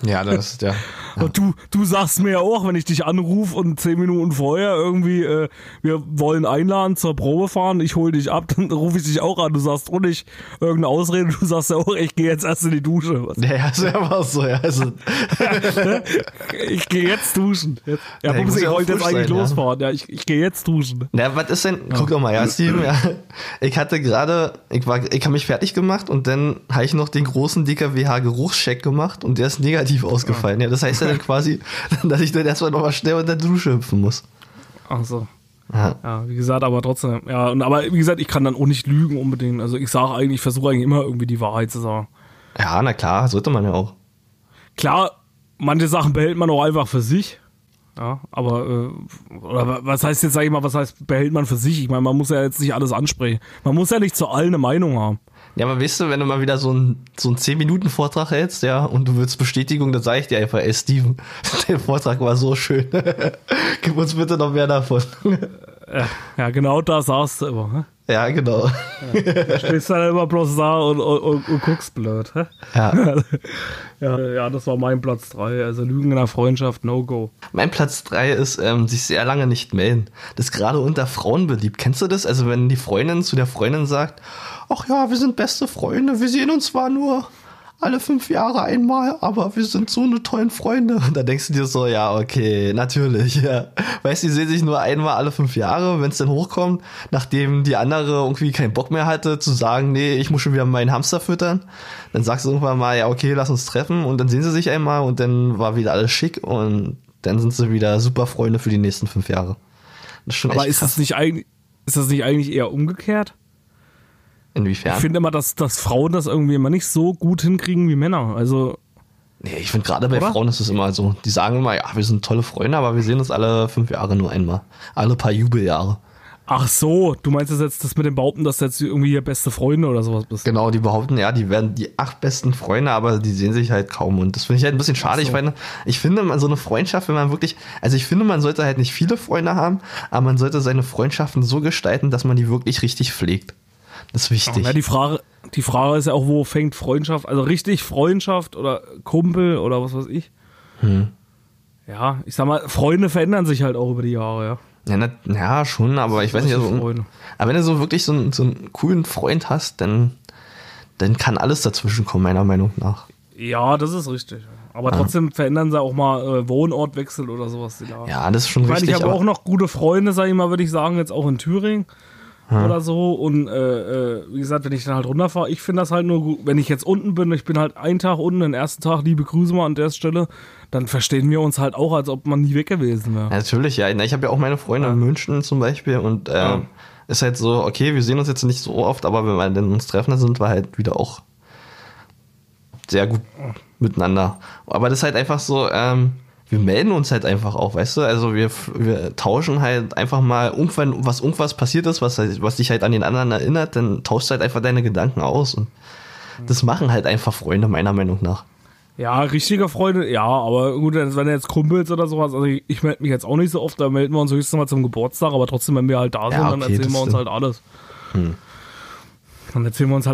Ja, das ist ja. Und du, du sagst mir ja auch, wenn ich dich anrufe und zehn Minuten vorher irgendwie, äh, wir wollen einladen zur Probe fahren, ich hole dich ab, dann rufe ich dich auch an. Du sagst auch nicht irgendeine Ausrede, du sagst ja auch, ich gehe jetzt erst in die Dusche. Was? Ja, ja immer so, ja. Also, Ich gehe jetzt duschen. Jetzt. Ja, Ja, ich ich ja wollte jetzt eigentlich sein, ja. losfahren. Ja, ich, ich gehe jetzt duschen. na, was ist denn? Guck doch mal, ja, Steven, ja. Ich hatte gerade, ich war, ich habe mich fertig gemacht und dann habe ich noch den großen DKWH-Geruchscheck gemacht und der ist negativ ausgefallen. Ja, das heißt ja dann quasi, dass ich dann erstmal nochmal schnell unter der Dusche hüpfen muss. Ach so. Ja. Ja, wie gesagt, aber trotzdem. Ja, und, aber wie gesagt, ich kann dann auch nicht lügen unbedingt. Also ich sage eigentlich, ich versuche eigentlich immer irgendwie die Wahrheit zu sagen. ja, na klar, sollte man ja auch. Klar, manche Sachen behält man auch einfach für sich. Ja, aber, äh, oder wa- was heißt jetzt, sag ich mal, was heißt behält man für sich? Ich meine, man muss ja jetzt nicht alles ansprechen. Man muss ja nicht zu allen eine Meinung haben. Ja, aber weißt du, wenn du mal wieder so einen so einen 10-Minuten-Vortrag hältst, ja, und du willst Bestätigung, dann sage ich dir einfach, ey Steven, der Vortrag war so schön. Gib uns bitte noch mehr davon. Ja, genau da sagst du immer. Hä? ja, genau. Stehst dann immer bloß da und, und, und, und guckst blöd. Hä? Ja. Ja, ja, das war mein Platz 3. Also Lügen in der Freundschaft, no go. Mein Platz 3 ist, ähm, sich sehr lange nicht melden. Das ist gerade unter Frauen beliebt. Kennst du das? Also wenn die Freundin zu der Freundin sagt, ach ja, wir sind beste Freunde, wir sehen uns zwar nur alle fünf Jahre einmal, aber wir sind so eine tollen Freunde. Und da denkst du dir so, ja, okay, natürlich, ja. Weißt du, die sehen sich nur einmal alle fünf Jahre, wenn es dann hochkommt, nachdem die andere irgendwie keinen Bock mehr hatte, zu sagen, nee, ich muss schon wieder meinen Hamster füttern. Dann sagst du irgendwann mal, ja, okay, lass uns treffen und dann sehen sie sich einmal und dann war wieder alles schick und dann sind sie wieder super Freunde für die nächsten fünf Jahre. Das ist schon Aber echt ist krass. das nicht eigentlich, ist das nicht eigentlich eher umgekehrt? Inwiefern? Ich finde immer, dass, dass Frauen das irgendwie immer nicht so gut hinkriegen wie Männer. Also, Nee, ich finde gerade bei Oder? Frauen ist es immer so. Die sagen immer, ja, wir sind tolle Freunde, aber wir sehen uns alle fünf Jahre nur einmal. Alle paar Jubeljahre. ach so, du meinst das jetzt das mit dem Behaupten, dass du jetzt irgendwie hier beste Freunde oder sowas bist? Genau, die behaupten, ja, die werden die acht besten Freunde, aber die sehen sich halt kaum. Und das finde ich halt ein bisschen schade. Ich meine, ich finde man so eine Freundschaft, wenn man wirklich, also ich finde, man sollte halt nicht viele Freunde haben, aber man sollte seine Freundschaften so gestalten, dass man die wirklich richtig pflegt. Das ist wichtig. Ja, die Frage, die Frage ist ja auch, wo fängt Freundschaft, also richtig Freundschaft oder Kumpel oder was weiß ich. Hm. Ja, ich sag mal, Freunde verändern sich halt auch über die Jahre, ja. Ja, na, ja schon, aber ich weiß nicht, also, Freunde. aber wenn du so wirklich so, einen- so einen coolen Freund hast, dann, dann kann alles dazwischen kommen, meiner Meinung nach. Ja, das ist richtig. Aber trotzdem verändern sie auch mal äh, Wohnortwechsel oder sowas. Ja. Ja, das ist schon Ich meine, richtig. ich habe auch noch gute Freunde, sag ich mal, würde ich sagen, jetzt auch in Thüringen oder so. Und äh, äh, wie gesagt, wenn ich dann halt runterfahre, ich finde das halt nur gut, wenn ich jetzt unten bin, ich bin halt einen Tag unten, den ersten Tag, liebe Grüße mal an der Stelle, dann verstehen wir uns halt auch, als ob man nie weg gewesen wäre. Ja, natürlich, ja. Ich habe ja auch meine Freunde in München zum Beispiel und äh, ist halt so, okay, wir sehen uns jetzt nicht so oft, aber wenn wir dann uns treffen, dann sind wir halt wieder auch sehr gut miteinander. Aber das ist halt einfach so, ähm, wir melden uns halt einfach auch, weißt du? Also wir, wir tauschen halt einfach mal, irgendwann, was irgendwas passiert ist, was, halt- was dich halt an den anderen erinnert, dann tauschst du halt einfach deine Gedanken aus. Und das machen halt einfach Freunde, meiner Meinung nach. Ja, richtige Freunde, ja, aber gut, wenn du jetzt Kumpels oder sowas, also ich, ich melde mich jetzt auch nicht so oft, da melden wir uns höchstens mal zum Geburtstag, aber trotzdem, wenn wir halt da sind, Ja, dann okay, erzählen das wir uns halt alles. Dann erzählen wir uns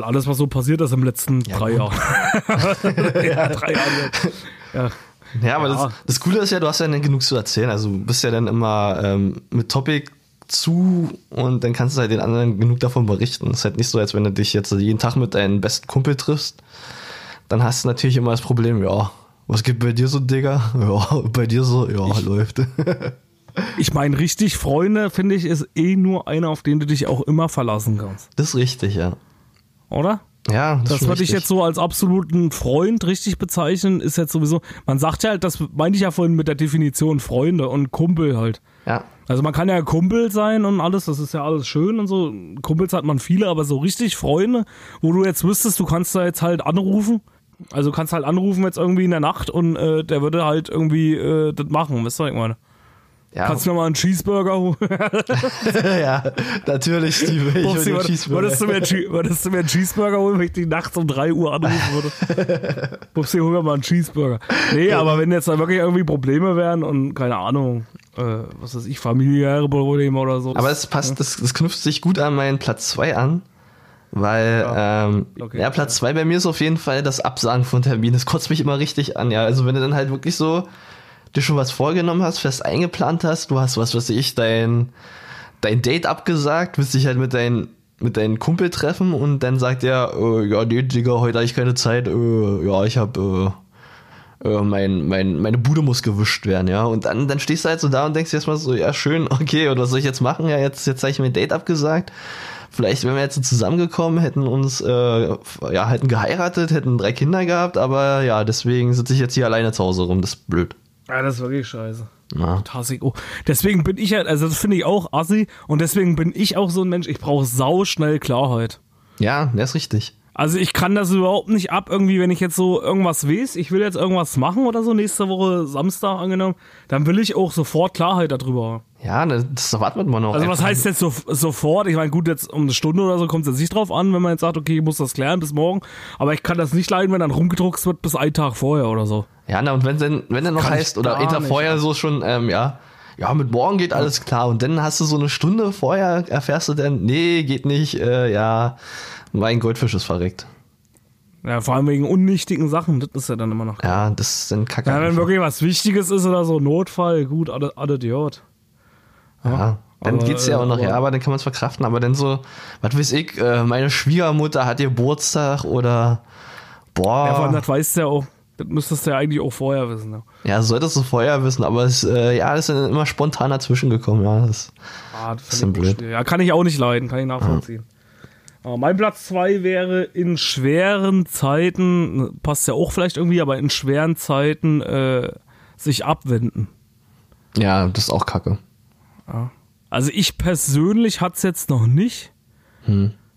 ja, aber Ja. Das, das Coole ist ja, du hast ja dann genug zu erzählen. Also du bist ja dann immer ähm, mit Topic zu und dann kannst du halt den anderen genug davon berichten. Es ist halt nicht so, als wenn du dich jetzt jeden Tag mit deinem besten Kumpel triffst. Dann hast du natürlich immer das Problem, ja, was geht bei dir so, Digga? Ja, bei dir so, ja, läuft. Ich meine, richtig Freunde, finde ich, ist eh nur einer, auf den du dich auch immer verlassen kannst. Das ist richtig, ja. Oder? Ja, das, Das würde ich jetzt so als absoluten Freund richtig bezeichnen, ist jetzt sowieso, man sagt ja halt, das meinte ich ja vorhin mit der Definition Freunde und Kumpel halt. Ja, Also man kann ja Kumpel sein und alles, das ist ja alles schön und so. Kumpels hat man viele, aber so richtig Freunde, wo du jetzt wüsstest, du kannst da jetzt halt anrufen. Also kannst halt anrufen jetzt irgendwie in der Nacht und äh, der würde halt irgendwie äh, das machen, weißt du, was ich meine? Ja, Kannst du mir mal einen Cheeseburger holen? ja, natürlich, Steve. Ich den würd- Cheeseburger. würdest, du du mir einen Cheeseburger holen, wenn ich dich nachts um 3 Uhr anrufen würde? Bubsi, hol mir mal einen Cheeseburger. Nee, aber wenn jetzt da wirklich irgendwie Probleme wären und keine Ahnung, äh, was weiß ich, familiäre Probleme oder so. Aber es passt, das, das knüpft sich gut an meinen Platz 2 an. Weil, ähm, Okay. ja, Platz 2 bei mir ist auf jeden Fall das Absagen von Terminen. Das kotzt mich immer richtig an, ja. Also wenn du dann halt wirklich so dir schon was vorgenommen hast, fest eingeplant hast, du hast, was weiß ich, dein, dein Date abgesagt, willst dich halt mit deinen mit deinen Kumpel treffen und dann sagt er, äh, ja, nee, Digga, heute habe ich keine Zeit, äh, ja, ich habe äh, äh, mein, mein, meine Bude muss gewischt werden, ja. Und dann, dann stehst du halt so da und denkst dir erstmal so, ja, schön, okay, und was soll ich jetzt machen? Ja, jetzt, jetzt habe ich mein Date abgesagt. Vielleicht wären wir jetzt so zusammengekommen, hätten uns, äh, ja, hätten geheiratet, hätten drei Kinder gehabt, aber ja, deswegen sitze ich jetzt hier alleine zu Hause rum, das ist blöd. Ja, das ist wirklich scheiße. Ja. Tassig. Oh. Deswegen bin ich ja, also das finde ich auch assi und deswegen bin ich auch so ein Mensch, ich brauche sau schnell Klarheit. Ja, das ist richtig. Also ich kann das überhaupt nicht ab, irgendwie, wenn ich jetzt so irgendwas weiß, ich will jetzt irgendwas machen oder so, nächste Woche Samstag angenommen, dann will ich auch sofort Klarheit darüber haben. Ja, das, erwartet man noch. Also was heißt jetzt so, sofort? Ich meine, gut, jetzt um eine Stunde oder so kommt es jetzt nicht drauf an, wenn man jetzt sagt, okay, ich muss das klären bis morgen. Aber ich kann das nicht leiden, wenn dann rumgedruckt wird bis einen Tag vorher oder so. Ja, na, und wenn denn, wenn dann noch heißt, oder nicht, vorher ja. so schon, ähm, ja, ja, mit morgen geht alles klar. Und dann hast du so eine Stunde vorher, erfährst du dann, nee, geht nicht, äh, ja, mein Goldfisch ist verreckt. Ja, vor allem wegen unnichtigen Sachen, das ist ja dann immer noch. Ja, das ist dann kacke. Ja, wenn wirklich was Wichtiges ist oder so, Notfall, gut, alle, alle Idiot. ja. Dann aber, geht's ja auch noch, äh, ja, aber dann kann man es verkraften. Aber dann so, was weiß ich, äh, meine Schwiegermutter hat Geburtstag oder, boah. Ja, vor allem, das weißt du ja auch, das müsstest du ja eigentlich auch vorher wissen. Ja, Ja, solltest du vorher wissen, aber es, äh, ja, ist immer spontan dazwischen gekommen, ja. Das, ah, das ich blöd. Ja, kann ich auch nicht leiden, kann ich nachvollziehen. Aber mein Platz zwei wäre in schweren Zeiten, passt ja auch vielleicht irgendwie, aber in schweren Zeiten äh, sich abwenden. ja, das ist auch kacke. Also ich persönlich hatte es jetzt noch nicht,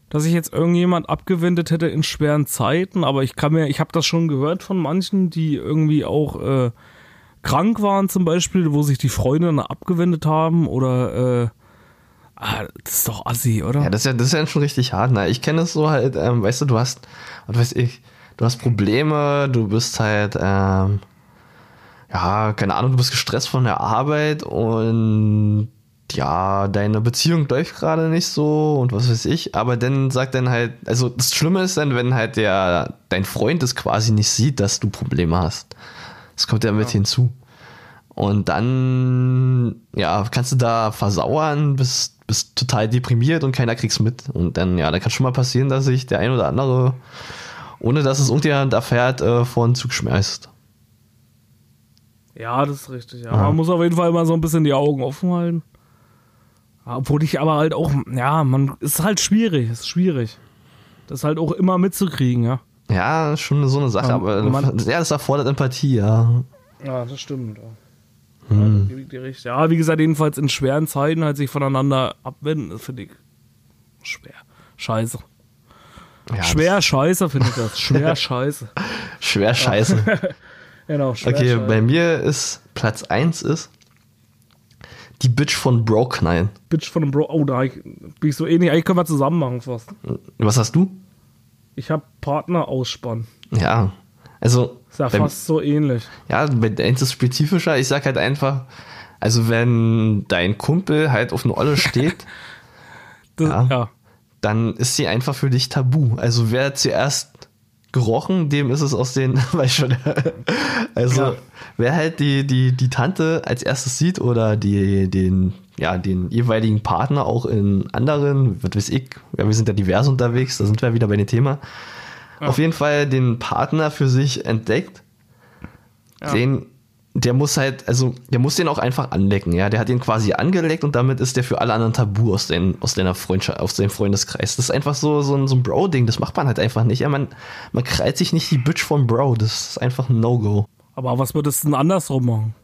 dass ich jetzt irgendjemand abgewendet hätte in schweren Zeiten, aber ich kann mir, ich habe das schon gehört von manchen, die irgendwie auch äh, krank waren zum Beispiel, wo sich die Freunde dann abgewendet haben oder äh, ah, das ist doch assi, oder? Ja, das ist ja, das ist ja schon richtig hart. Ne? Ich kenne es so halt, ähm, weißt du, du hast, was weiß ich, du hast Probleme, du bist halt, ähm, ja, keine Ahnung, du bist gestresst von der Arbeit und ja, deine Beziehung läuft gerade nicht so und was weiß ich, aber dann sagt dann halt, also das Schlimme ist dann, wenn halt der, dein Freund es quasi nicht sieht, dass du Probleme hast. Das kommt ja mit hinzu. Und dann, ja, kannst du da versauern, bist, bist total deprimiert und keiner kriegt's mit. Und dann, ja, da kann schon mal passieren, dass sich der ein oder andere, ohne dass es irgendjemand erfährt, äh, vor den Zug schmeißt. Ja, das ist richtig. Ja. Ja. Man muss auf jeden Fall immer so ein bisschen die Augen offen halten. Obwohl ich aber halt auch, ja, man ist halt schwierig, ist schwierig. Das halt auch immer mitzukriegen, ja. Ja, ist schon so eine Sache, Ja, aber man- ja, das erfordert Empathie, ja. Ja, das stimmt. Ja. Ja, recht. Ja, wie gesagt, jedenfalls in schweren Zeiten halt sich voneinander abwenden, das finde ich schwer. Scheiße. ja schwer scheiße, finde ich das. Schwer scheiße. Schwer scheiße. Genau, schwer Okay, scheiße. bei mir ist Platz 1 ist die Bitch von Bro knallen. Bitch von einem Bro. Oh, da bin ich so ähnlich. Eigentlich können wir zusammen machen fast. Was hast du? Ich habe Partner ausspannen. Ja, also Ist ja fast so ähnlich. ja, bei deins ist spezifischer. Ich sag halt einfach, also wenn dein Kumpel halt auf eine Olle steht, Das, Ja. ja. dann ist sie einfach für dich tabu. Also wer zuerst gerochen, dem ist es aus den, weiß schon, also Ja. Wer halt die, die, die Tante als erstes sieht oder die, den, ja, den jeweiligen Partner auch in anderen, was weiß ich, ja, wir sind ja divers unterwegs, da sind wir wieder bei dem Thema. Auf jeden Fall den Partner für sich entdeckt, Ja. den, der muss halt, also der muss den auch einfach anlecken, ja. Der hat ihn quasi angeleckt und damit ist der für alle anderen tabu aus, den, aus deiner Freundschaft, aus deinem Freundeskreis. Das ist einfach so, so ein, so ein Bro-Ding, das macht man halt einfach nicht. Ja, man, man kreit sich nicht die Bitch vom Bro, das ist einfach ein No-Go. Aber was würdest du denn andersrum machen?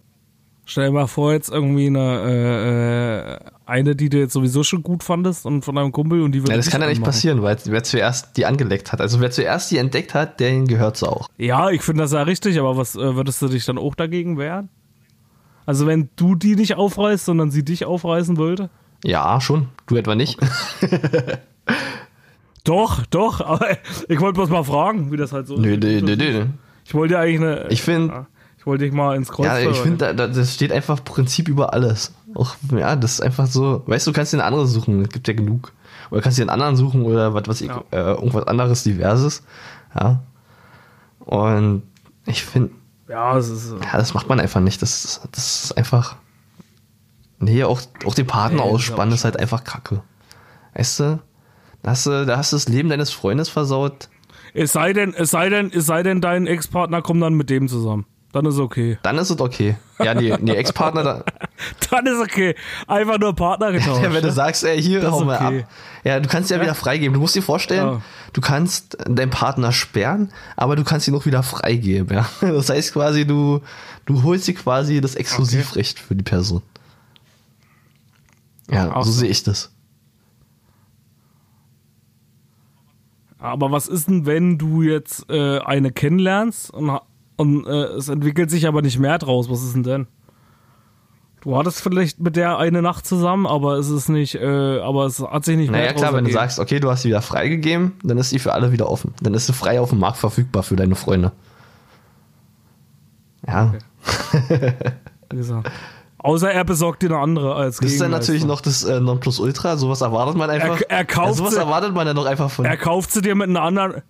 Stell dir mal vor, jetzt irgendwie eine, äh, äh, eine, die du jetzt sowieso schon gut fandest und von deinem Kumpel und die würde Ja, das kann ja nicht passieren, weil wer zuerst die angeleckt hat. Also wer zuerst die entdeckt hat, den gehört sie auch. Ja, ich finde das ja richtig, aber was äh, würdest du dich dann auch dagegen wehren? Also wenn du die nicht aufreißt, sondern sie dich aufreißen wollte? Ja, schon. Du etwa nicht. Doch, doch, aber ich wollte bloß mal fragen, wie das halt so nö, ist. nö, nö, nö. Ich wollte eigentlich eine. Ich find- ja, ich wollte dich mal ins Kreuz Ja, ich finde, da, da, das steht einfach Prinzip über alles. Auch, ja, das ist einfach so, weißt du, du kannst dir eine andere suchen, es gibt ja genug. Oder kannst dir einen anderen suchen oder was weiß ich, Ja. äh, irgendwas anderes, diverses. Ja. Und ich finde, Ja, es ist. äh, ja, das macht man einfach nicht. Das, das ist einfach. Nee, auch, auch den Partner Nee, das ist ausspannen ist halt einfach kacke. Weißt du? Da hast du, da hast du das Leben deines Freundes versaut. Es sei denn, es sei denn, es sei denn, dein Ex-Partner kommt dann mit dem zusammen. Dann ist okay. Dann ist es okay. Ja, die, die Ex-Partner, da, Dann ist okay. Einfach nur Partner getauscht. Ja, wenn du sagst, ey, hier, Das hau mal okay. ab. Ja, du kannst ja, wieder freigeben. Du musst dir vorstellen, Ja. du kannst deinen Partner sperren, aber du kannst ihn auch wieder freigeben, ja. Das heißt quasi, du, du holst dir quasi das Exklusivrecht für die Person. Ja, so so. sehe ich das. Aber was ist denn, wenn du jetzt äh, eine kennenlernst und, und äh, es entwickelt sich aber nicht mehr draus? Was ist denn denn? Du hattest vielleicht mit der eine Nacht zusammen, aber es ist nicht, äh, aber es hat sich nicht mehr Naja, klar, wenn du sagst, okay, du hast sie wieder freigegeben, dann ist sie für alle wieder offen. Dann ist sie frei auf dem Markt verfügbar für deine Freunde. Ja, Wie gesagt. Außer er besorgt dir eine andere als das ist dann natürlich noch das äh, Nonplusultra. Sowas erwartet man einfach. Er- er kauft ja, sowas sie- erwartet man ja noch einfach von. Er kauft sie dir mit einer anderen.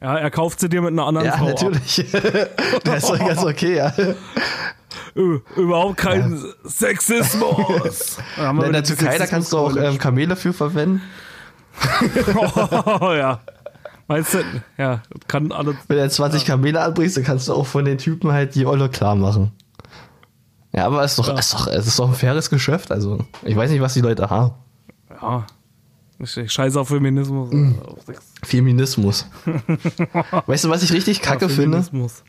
Ja, er kauft sie dir mit einer anderen Ja, Frau natürlich. das ist doch ganz okay, ja. Überhaupt kein Sexismus. Da haben wir In der Türkei, da kannst du auch ähm, Kamele für verwenden. oh, ja. Meinst du? Ja, kann alles. Wenn du jetzt 20 Kamele anbringst, dann kannst du auch von den Typen halt die Olle klar machen. Ja, aber es ist doch, Ja. es ist doch, es ist doch ein faires Geschäft. Also, ich weiß nicht, was die Leute haben. Ja. Ich ich scheiße auf Feminismus. Sex. Feminismus. weißt du, was ich richtig kacke Ja, finde? Feminismus.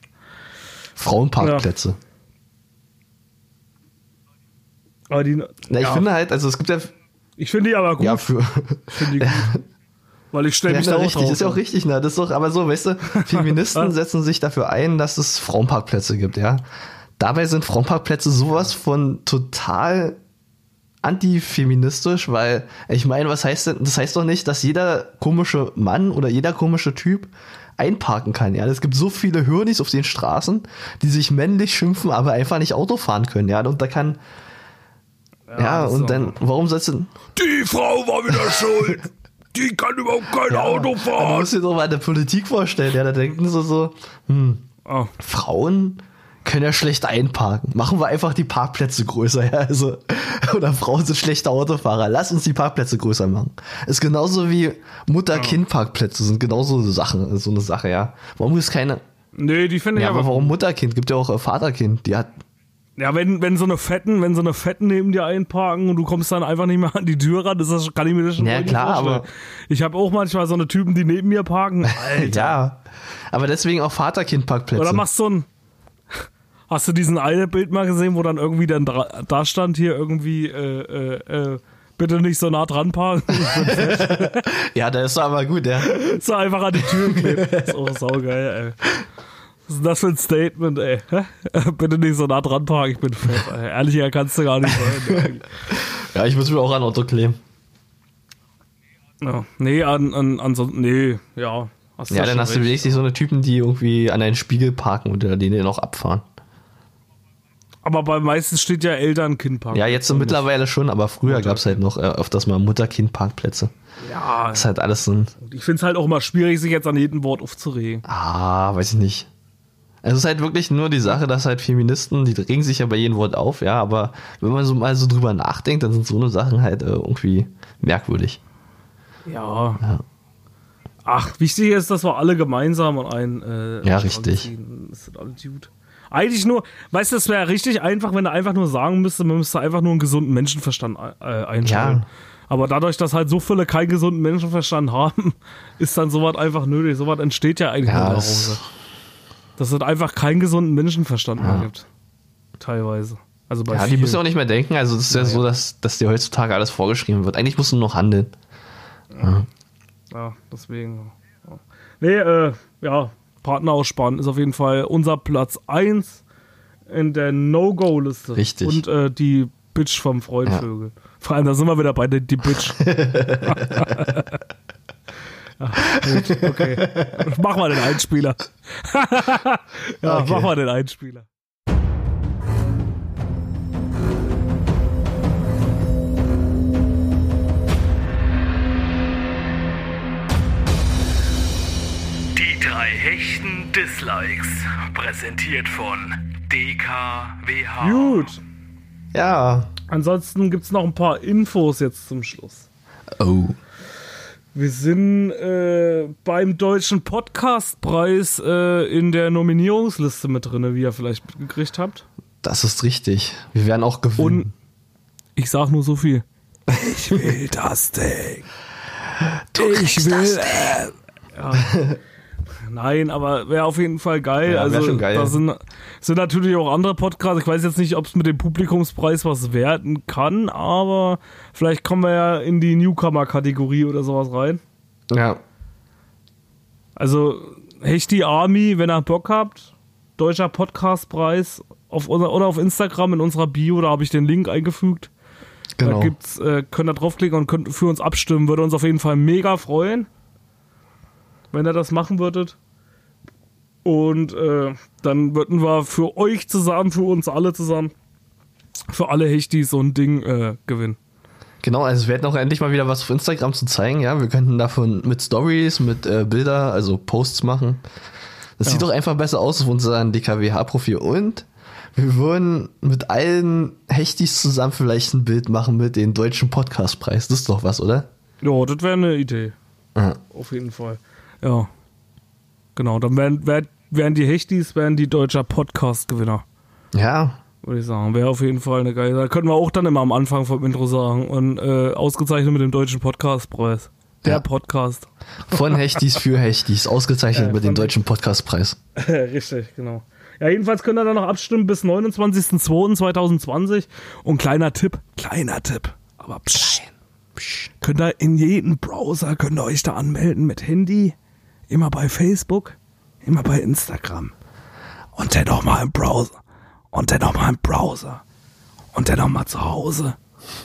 Frauenparkplätze. Aber die, Na, ich ja, finde halt, also es gibt ja, ich finde die aber gut. ja für, finde die gut. Weil ich stelle Ja, mich na, da richtig, drauf. ist ja auch richtig, ne? Das ist doch, aber so, weißt du, Feministen setzen sich dafür ein, dass es Frauenparkplätze gibt, ja. Dabei sind Frauenparkplätze sowas von total antifeministisch, weil ich meine, was heißt denn, das heißt doch nicht, dass jeder komische Mann oder jeder komische Typ einparken kann, ja. Es gibt so viele Hürnis auf den Straßen, die sich männlich schimpfen, aber einfach nicht Auto fahren können, ja. Und da kann, ja, ist und dann, warum sollst du, Die Frau war wieder schuld. Die kann überhaupt kein Auto du fahren. musst dir doch mal eine Politik vorstellen, ja, da denken sie so, hm, Oh, Frauen können ja schlecht einparken. Machen wir einfach die Parkplätze größer, ja. Also, oder Frauen sind schlechte Autofahrer. Lass uns die Parkplätze größer machen. Ist genauso wie Mutter-Kind-Parkplätze sind genauso so Sachen, so eine Sache, ja. Warum ist keine. Nee, die finde ich Ja, aber warum Mutterkind? Gibt ja auch äh, Vaterkind. Die hat. Ja, wenn, wenn so eine Fetten, wenn so eine Fetten neben dir einparken und du kommst dann einfach nicht mehr an die Tür ran, ist das, kann ich mir das schon Ja, klar, vorstellen. aber- Ich habe auch manchmal so eine Typen, die neben mir parken. Alter. Ja. Aber deswegen auch Vaterkind-Parkplätze. Oder machst so ein. Hast du diesen eine Bild mal gesehen, wo dann irgendwie dann da stand hier irgendwie, äh, äh, äh, bitte nicht so nah dran parken. ja, der ist aber gut, ja. so einfach an die Tür klebt. Ist auch saugeil, ey. Was ist das für ein Statement, ey? Bitte nicht so nah dran parken, ich bin fett. Ey. Ehrlicher kannst du gar nicht sein. Ja, ich muss mir auch an Auto kleben. ja. Nee, an, an, an so, nee, ja. Ja, dann hast du wenigstens so eine Typen, die irgendwie an einen Spiegel parken und den den noch abfahren. Aber bei meistens steht ja Eltern-Kind parken. Ja, jetzt so mittlerweile schon, aber früher gab's halt noch äh, öfters mal Mutter-Kind-Parkplätze. Ja, Das ist halt alles so ein. ich find's halt auch immer schwierig, sich jetzt an jedem Wort aufzuregen. Ah, weiß ich nicht. Es ist halt wirklich nur die Sache, dass halt Feministen, die regen sich ja bei jedem Wort auf, ja, aber wenn man so mal so drüber nachdenkt, dann sind so eine Sachen halt äh, irgendwie merkwürdig. Ja. Ach, wichtig ist, dass wir alle gemeinsam an einen äh, Ja, richtig. ziehen. Das ist alles gut. Eigentlich nur, weißt du, es wäre richtig einfach, wenn er einfach nur sagen müsste, man müsste einfach nur einen gesunden Menschenverstand äh, einstellen. Ja. Aber dadurch, dass halt so viele keinen gesunden Menschenverstand haben, ist dann sowas einfach nötig. Sowas entsteht ja eigentlich Ja, nur das- daraus. Dass es einfach keinen gesunden Menschenverstand mehr gibt. Teilweise. Also bei Ja, die vielen. müssen ja auch nicht mehr denken, also es ist ja, so, dass, dass dir heutzutage alles vorgeschrieben wird. Eigentlich musst du nur noch handeln. Ja, deswegen. Ja. Nee, äh, ja, Partner aussparen ist auf jeden Fall unser Platz 1 in der No-Go-Liste. Richtig. Und äh, die Bitch vom Freundvögel. Vor allem, da sind wir wieder bei der die Bitch. ja, gut, okay. Mach mal den Einspieler. ja, Okay. mach mal den Einspieler. Drei Hechten Dislikes. Präsentiert von DKWH. Gut. Ja. Ansonsten gibt es noch ein paar Infos jetzt zum Schluss. Oh. Wir sind äh, beim Deutschen Podcastpreis äh, in der Nominierungsliste mit drin, wie ihr vielleicht mitgekriegt habt. Das ist richtig. Wir werden auch gewinnen. Und ich sag nur so viel. Ich will das Ding. ich will. Äh, ja. Nein, aber wäre auf jeden Fall geil. Ja, also schon geil. da sind, sind natürlich auch andere Podcasts. Ich weiß jetzt nicht, ob es mit dem Publikumspreis was werden kann, aber vielleicht kommen wir ja in die Newcomer-Kategorie oder sowas rein. ja. Also Hechti Army, wenn ihr Bock habt, deutscher Podcastpreis auf unser, oder auf Instagram in unserer Bio, da habe ich den Link eingefügt. Genau. Da gibt's, äh, könnt ihr draufklicken und könnt für uns abstimmen. Würde uns auf jeden Fall mega freuen, wenn ihr das machen würdet. Und äh, dann würden wir für euch zusammen, für uns alle zusammen, für alle Hechtis so ein Ding äh, gewinnen. Genau, also wir hätten auch endlich mal wieder was auf Instagram zu zeigen, ja. Wir könnten davon mit Stories, mit äh, Bilder, also Posts machen. Das sieht doch einfach besser aus auf unserem DKWH-Profil. Und wir würden mit allen Hechtis zusammen vielleicht ein Bild machen mit dem deutschen Podcastpreis. Das ist doch was, oder? Ja, das wäre eine Idee. Ja. Auf jeden Fall. Ja. Genau, dann wären, wär, wären die Hechtis, wären die deutscher Podcast-Gewinner. Ja, Würde ich sagen. Wäre auf jeden Fall eine geile. Da können wir auch dann immer am Anfang vom Intro sagen. Und äh, ausgezeichnet mit dem deutschen Podcastpreis. Der Ja. Podcast. von Hechtis für Hechtis. Ausgezeichnet Äh, mit dem deutschen Podcastpreis. Richtig, genau. Ja, jedenfalls könnt ihr dann noch abstimmen bis 29.02.2020. Und kleiner Tipp, kleiner Tipp, aber psch, könnt ihr in jedem Browser, könnt ihr euch da anmelden mit Handy, immer bei Facebook, immer bei Instagram. Und dann noch mal im Browser. Und dann noch mal im Browser. Und dann noch mal zu Hause.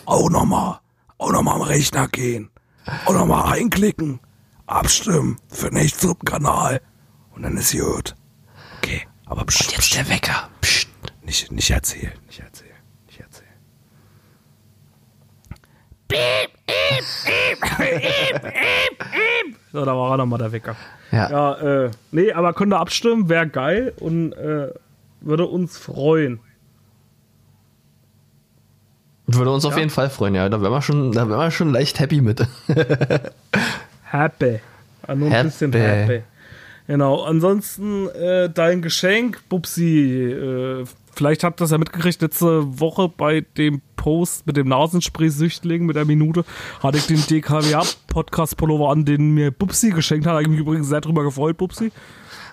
Auch noch mal, auch noch mal am Rechner gehen. Auch noch mal einklicken. Abstimmen für den Nichts-Kanal. Und dann ist gut. Okay, aber pst, jetzt der Wecker. Psst, nicht, nicht erzählen, nicht erzählen, nicht erzählen. So, da war er nochmal der Wecker. Ja. Ja, äh, nee, aber könnt ihr abstimmen, wäre geil und äh, Würde uns freuen. Würde uns auf jeden Fall freuen, ja. Da wären wir schon, da wären wir schon leicht happy mit. Happy. Ja, nur ein Happy. bisschen happy. Genau. Ansonsten äh, dein Geschenk, Bubsi. Äh, vielleicht habt ihr das ja mitgekriegt, letzte Woche bei dem Post mit dem Nasenspray-Süchtling mit der Minute hatte ich den DKWA-Podcast-Pullover an, den mir Bubsi geschenkt hat. Habe ich mich übrigens sehr drüber gefreut, Bubsi.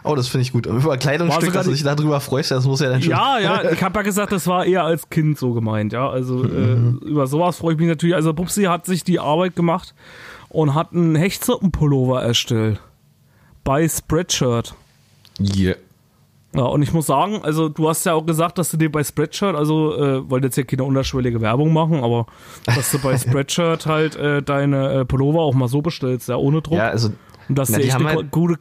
Oh, das finde ich gut. Über Kleidungsstück, dass du dich darüber freust, das muss ja dann schon. Ja, ja, ich habe ja gesagt, das war eher als Kind so gemeint, ja. Also äh, über sowas freue ich mich natürlich. Also Bubsi hat sich die Arbeit gemacht und hat einen Hechtsuppenpullover erstellt. Bei Spreadshirt. Yeah. Ja, und ich muss sagen, also du hast ja auch gesagt, dass du dir bei Spreadshirt, also äh, wollte jetzt hier keine unterschwellige Werbung machen, aber dass du bei Spreadshirt halt äh, deine äh, Pullover auch mal so bestellst, ja, ohne Druck. Ja, also und dass na, die haben halt- gute.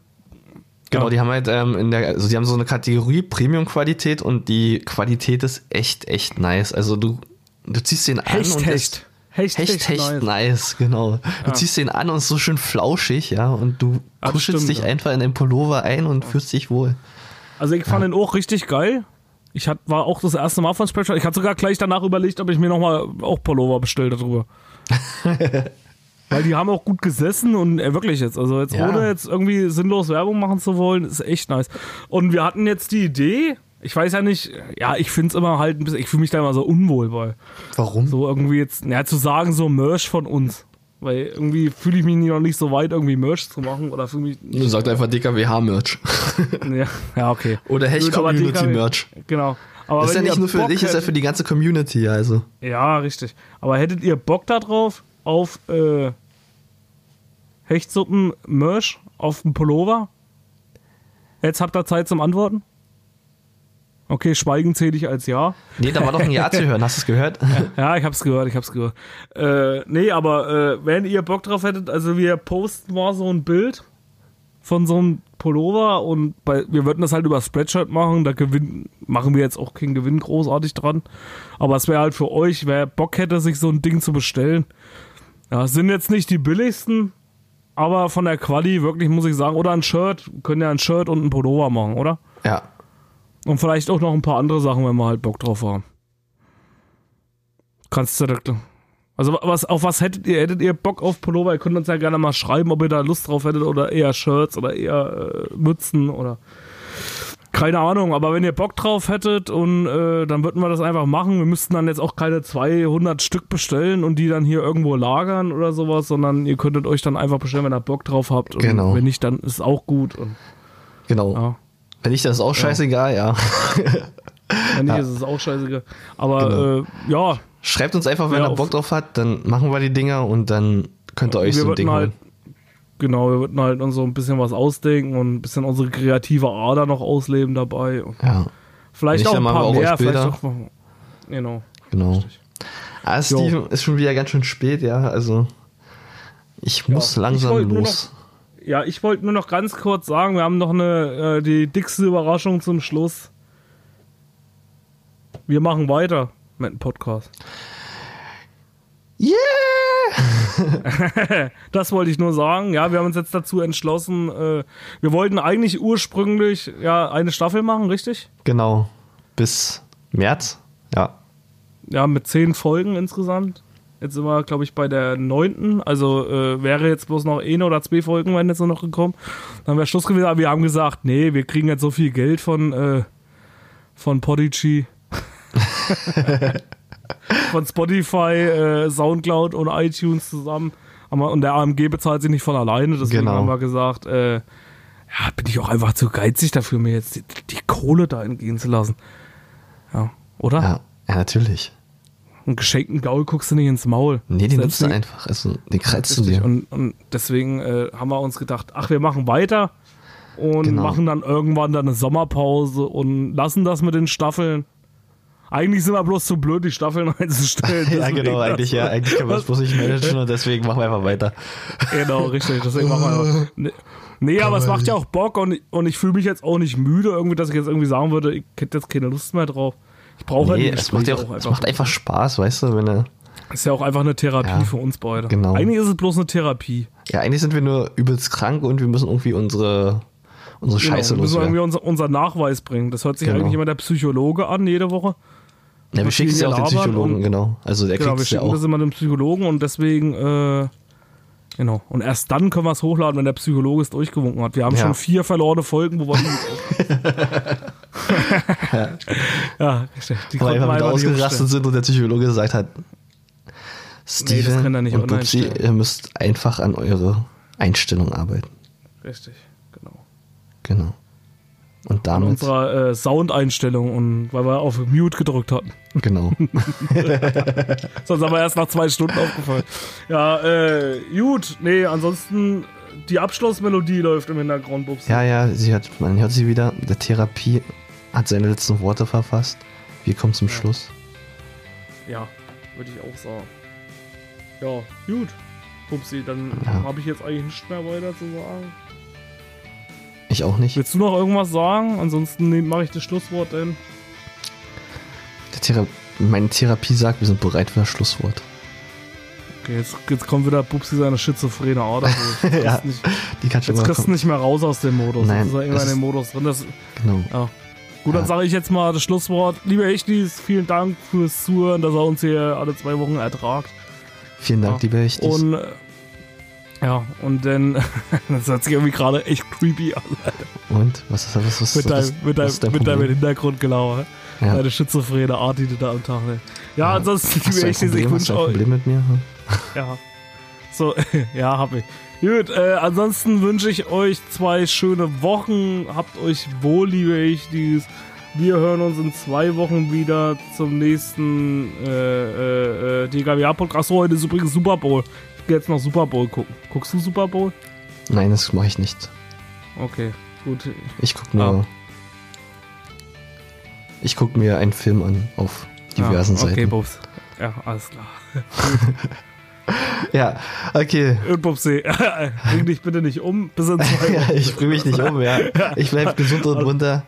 Genau, Ja. die haben halt ähm, in der, also die haben so eine Kategorie Premium-Qualität und die Qualität ist echt, echt nice. Also du, du ziehst den an Hecht, und Hecht. ist Hecht, Hecht, Hecht, Hecht, nice. nice, genau. Du ziehst den an und ist so schön flauschig, ja, und du Ja, kuschelst stimmt, dich ja. einfach in den Pullover ein und fühlst dich wohl. Also ich fand den auch richtig geil. Ich hat, war auch das erste Mal von Spreadshirt. Ich hatte sogar gleich danach überlegt, ob ich mir nochmal auch Pullover bestelle darüber. Weil die haben auch gut gesessen und äh, wirklich jetzt, also jetzt Ja. ohne jetzt irgendwie sinnlos Werbung machen zu wollen, ist echt nice. Und wir hatten jetzt die Idee, ich weiß ja nicht, ja, ich finde es immer halt ein bisschen, ich fühle mich da immer so unwohl bei. Warum? So irgendwie jetzt, ja, zu sagen, so Merch von uns. Weil irgendwie fühle ich mich noch nicht so weit, irgendwie Merch zu machen oder fühle mich. Du sagst einfach DKWH-Merch. Ja, ja okay. Oder Hecht-Community-Merch. Genau. Aber Ist ja nicht nur für Bock dich, ist ja für die ganze Community, also. Ja, richtig. Aber hättet ihr Bock da drauf auf äh, Hechtsuppen Merch auf dem Pullover? Jetzt habt ihr Zeit zum Antworten? Okay, Schweigen zähle ich als Ja. Nee, da war doch ein Ja zu hören, hast du es gehört? Ja, ich hab's gehört, ich hab's gehört. Äh, nee, aber äh, wenn ihr Bock drauf hättet, also wir posten mal so ein Bild von so einem Pullover und bei, wir würden das halt über Spreadshirt machen, da gewinn, machen wir jetzt auch keinen Gewinn großartig dran. Aber es wäre halt für euch, wer Bock hätte, sich so ein Ding zu bestellen. Ja, es sind jetzt nicht die billigsten, aber von der Quali wirklich muss ich sagen, oder ein Shirt, können ja ein Shirt und ein Pullover machen, oder? Ja. Und vielleicht auch noch ein paar andere Sachen, wenn wir halt Bock drauf haben. Kannst du direkt. Also was, auf was hättet ihr? Hättet ihr Bock auf Pullover? Ihr könnt uns ja gerne mal schreiben, ob ihr da Lust drauf hättet oder eher Shirts oder eher äh, Mützen oder keine Ahnung. Aber wenn ihr Bock drauf hättet und äh, dann würden wir das einfach machen. Wir müssten dann jetzt auch keine 200 Stück bestellen und die dann hier irgendwo lagern oder sowas, sondern ihr könntet euch dann einfach bestellen, wenn ihr Bock drauf habt. Und Genau. Wenn nicht, dann ist es auch gut. Und, Genau. ja. Wenn nicht, das ist auch scheißegal, ja. Wenn nicht, ist es auch scheißegal. Aber Genau. äh, ja, Schreibt uns einfach, wenn Ja, ihr Bock drauf hat, dann machen wir die Dinger und dann könnt ihr euch so ein Ding halt, holen. genau, wir würden halt uns so ein bisschen was ausdenken und ein bisschen unsere kreative Ader noch ausleben dabei. Ja, vielleicht auch ein paar auch mehr, vielleicht auch, genau. genau. Ah, Steven, ist schon wieder ganz schön spät, ja. Also, ich muss ich langsam nur los. Ja, ich wollte nur noch ganz kurz sagen, wir haben noch eine, äh, die dickste Überraschung zum Schluss. Wir machen weiter mit dem Podcast. Yeah! Das wollte ich nur sagen. Ja, wir haben uns jetzt dazu entschlossen, äh, wir wollten eigentlich ursprünglich ja eine Staffel machen, richtig? Genau. Bis März. Ja. Ja, mit zehn Folgen insgesamt. Jetzt sind wir, glaube ich, bei der neunten. Also äh, wäre jetzt bloß noch eine oder zwei Folgen, wenn jetzt nur noch gekommen. Dann wäre Schluss gewesen. Aber wir haben gesagt, nee, wir kriegen jetzt so viel Geld von, äh, von Podigy. von Spotify, äh, Soundcloud und iTunes zusammen. Haben wir- Und der AMG bezahlt sich nicht von alleine. Deswegen Genau. haben wir gesagt, äh, ja, bin ich auch einfach zu geizig dafür, mir jetzt die, die Kohle da entgehen zu lassen. Ja, oder? Ja, ja natürlich. Einen geschenkten Gaul guckst du nicht ins Maul. Nee, den nimmst du einfach. Also, den kratzt du dir. Und, und deswegen äh, haben wir uns gedacht, ach, wir machen weiter und Genau. machen dann irgendwann dann eine Sommerpause und lassen das mit den Staffeln. Eigentlich sind wir bloß zu blöd, die Staffeln einzustellen. Ja, genau, das- eigentlich, ja. Eigentlich können wir es bloß nicht managen und deswegen machen wir einfach weiter. Genau, richtig. Deswegen machen wir einfach. Nee, nee aber es macht ja auch Bock und, und ich fühle mich jetzt auch nicht müde, irgendwie, dass ich jetzt irgendwie sagen würde, ich hätte jetzt keine Lust mehr drauf. Ich brauche Nee, ja die es macht, ja Gespräche auch, es macht einfach Spaß, weißt du, wenn er. Ist ja auch einfach eine Therapie Ja, für uns beide. genau. Eigentlich ist es bloß eine Therapie. Ja, eigentlich sind wir nur übelst krank und wir müssen irgendwie unsere, unsere Scheiße genau, müssen wir irgendwie loswerden. unser, unser Nachweis bringen. Das hört sich Genau. eigentlich immer der Psychologe an, jede Woche. Ja, wir schicken es ja auch den Psychologen, genau. Also der Genau, kriegt wir es ja schicken auch. das immer dem Psychologen und deswegen, äh, genau. Und erst dann können wir es hochladen, wenn der Psychologe es durchgewunken hat. Wir haben Ja. schon vier verlorene Folgen, wo wir ja, richtig. Die Weil wieder einfach nicht ausgerastet sind und der Psychologe gesagt hat, Steven nicht und Bubsi, ihr müsst einfach an eure Einstellung arbeiten. Richtig, genau. Genau. Und An damit, unserer äh, Soundeinstellung und weil wir auf Mute gedrückt hatten. genau. Sonst haben wir erst nach zwei Stunden aufgefallen. Ja, äh, gut. Nee, ansonsten die Abschlussmelodie läuft im Hintergrund, Bubs. Ja, ja, sie hat, man hört sie wieder. Der Therapie hat seine letzten Worte verfasst. Wir kommen zum Schluss. Ja, würde ich auch sagen. Ja, gut. Pupsi, dann Ja. habe ich jetzt eigentlich nichts mehr weiter zu sagen. Ich auch nicht. Willst du noch irgendwas sagen? Ansonsten mache ich das Schlusswort denn. Thera meine Therapie sagt, wir sind bereit für das Schlusswort. Okay, jetzt, jetzt kommt wieder Pupsi seine schizophrene Ader. Ja, kriegst du nicht, Die kann schon jetzt kriegst du nicht mehr raus aus dem Modus. Nein, jetzt ist er immer in dem Modus drin. Das, Genau. ja. Gut, dann Ja. sage ich jetzt mal das Schlusswort. Liebe Echtis, vielen Dank fürs Zuhören, dass er uns hier alle zwei Wochen ertragt. Vielen Dank, Ja. lieber Echtis. Und äh, ja, und dann, das hört sich irgendwie gerade echt creepy an. Und? Was ist was, was, Mit was ist dein mit deinem? Hintergrundgelauer. Ja. Deine schizophrene Art, die du da am Tag hast. Ja, ansonsten, Hast liebe du ein Echtis, ich Problem, hast wünsche du ein euch. Problem mit mir? Hm? Ja. So, ja, hab ich. Gut, äh, ansonsten wünsche ich euch zwei schöne Wochen. Habt euch wohl, liebe Echtis. Wir hören uns in zwei Wochen wieder zum nächsten äh, äh, äh, DKWA-Podcast. So, heute ist übrigens Super Bowl. Ich gehe jetzt noch Super Bowl gucken. Guckst du Super Bowl? Nein, das mache ich nicht. Okay, gut. Ich guck nur. Ah. Ich guck mir einen Film an auf diversen ah, okay, Seiten. Bubs. Ja, alles klar. Ja, okay. Und Bubsi, bring dich bitte nicht um. Bis in zwei Ja, Wochen. ich bringe mich nicht um, ja. Ich bleib gesund und munter.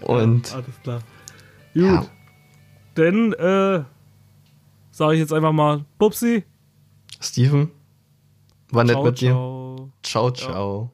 Und Alles klar. Gut. Ja. Denn, äh, sage ich jetzt einfach mal, Bubsi. Steven, war nett mit dir. ciao. Ciao, ciao.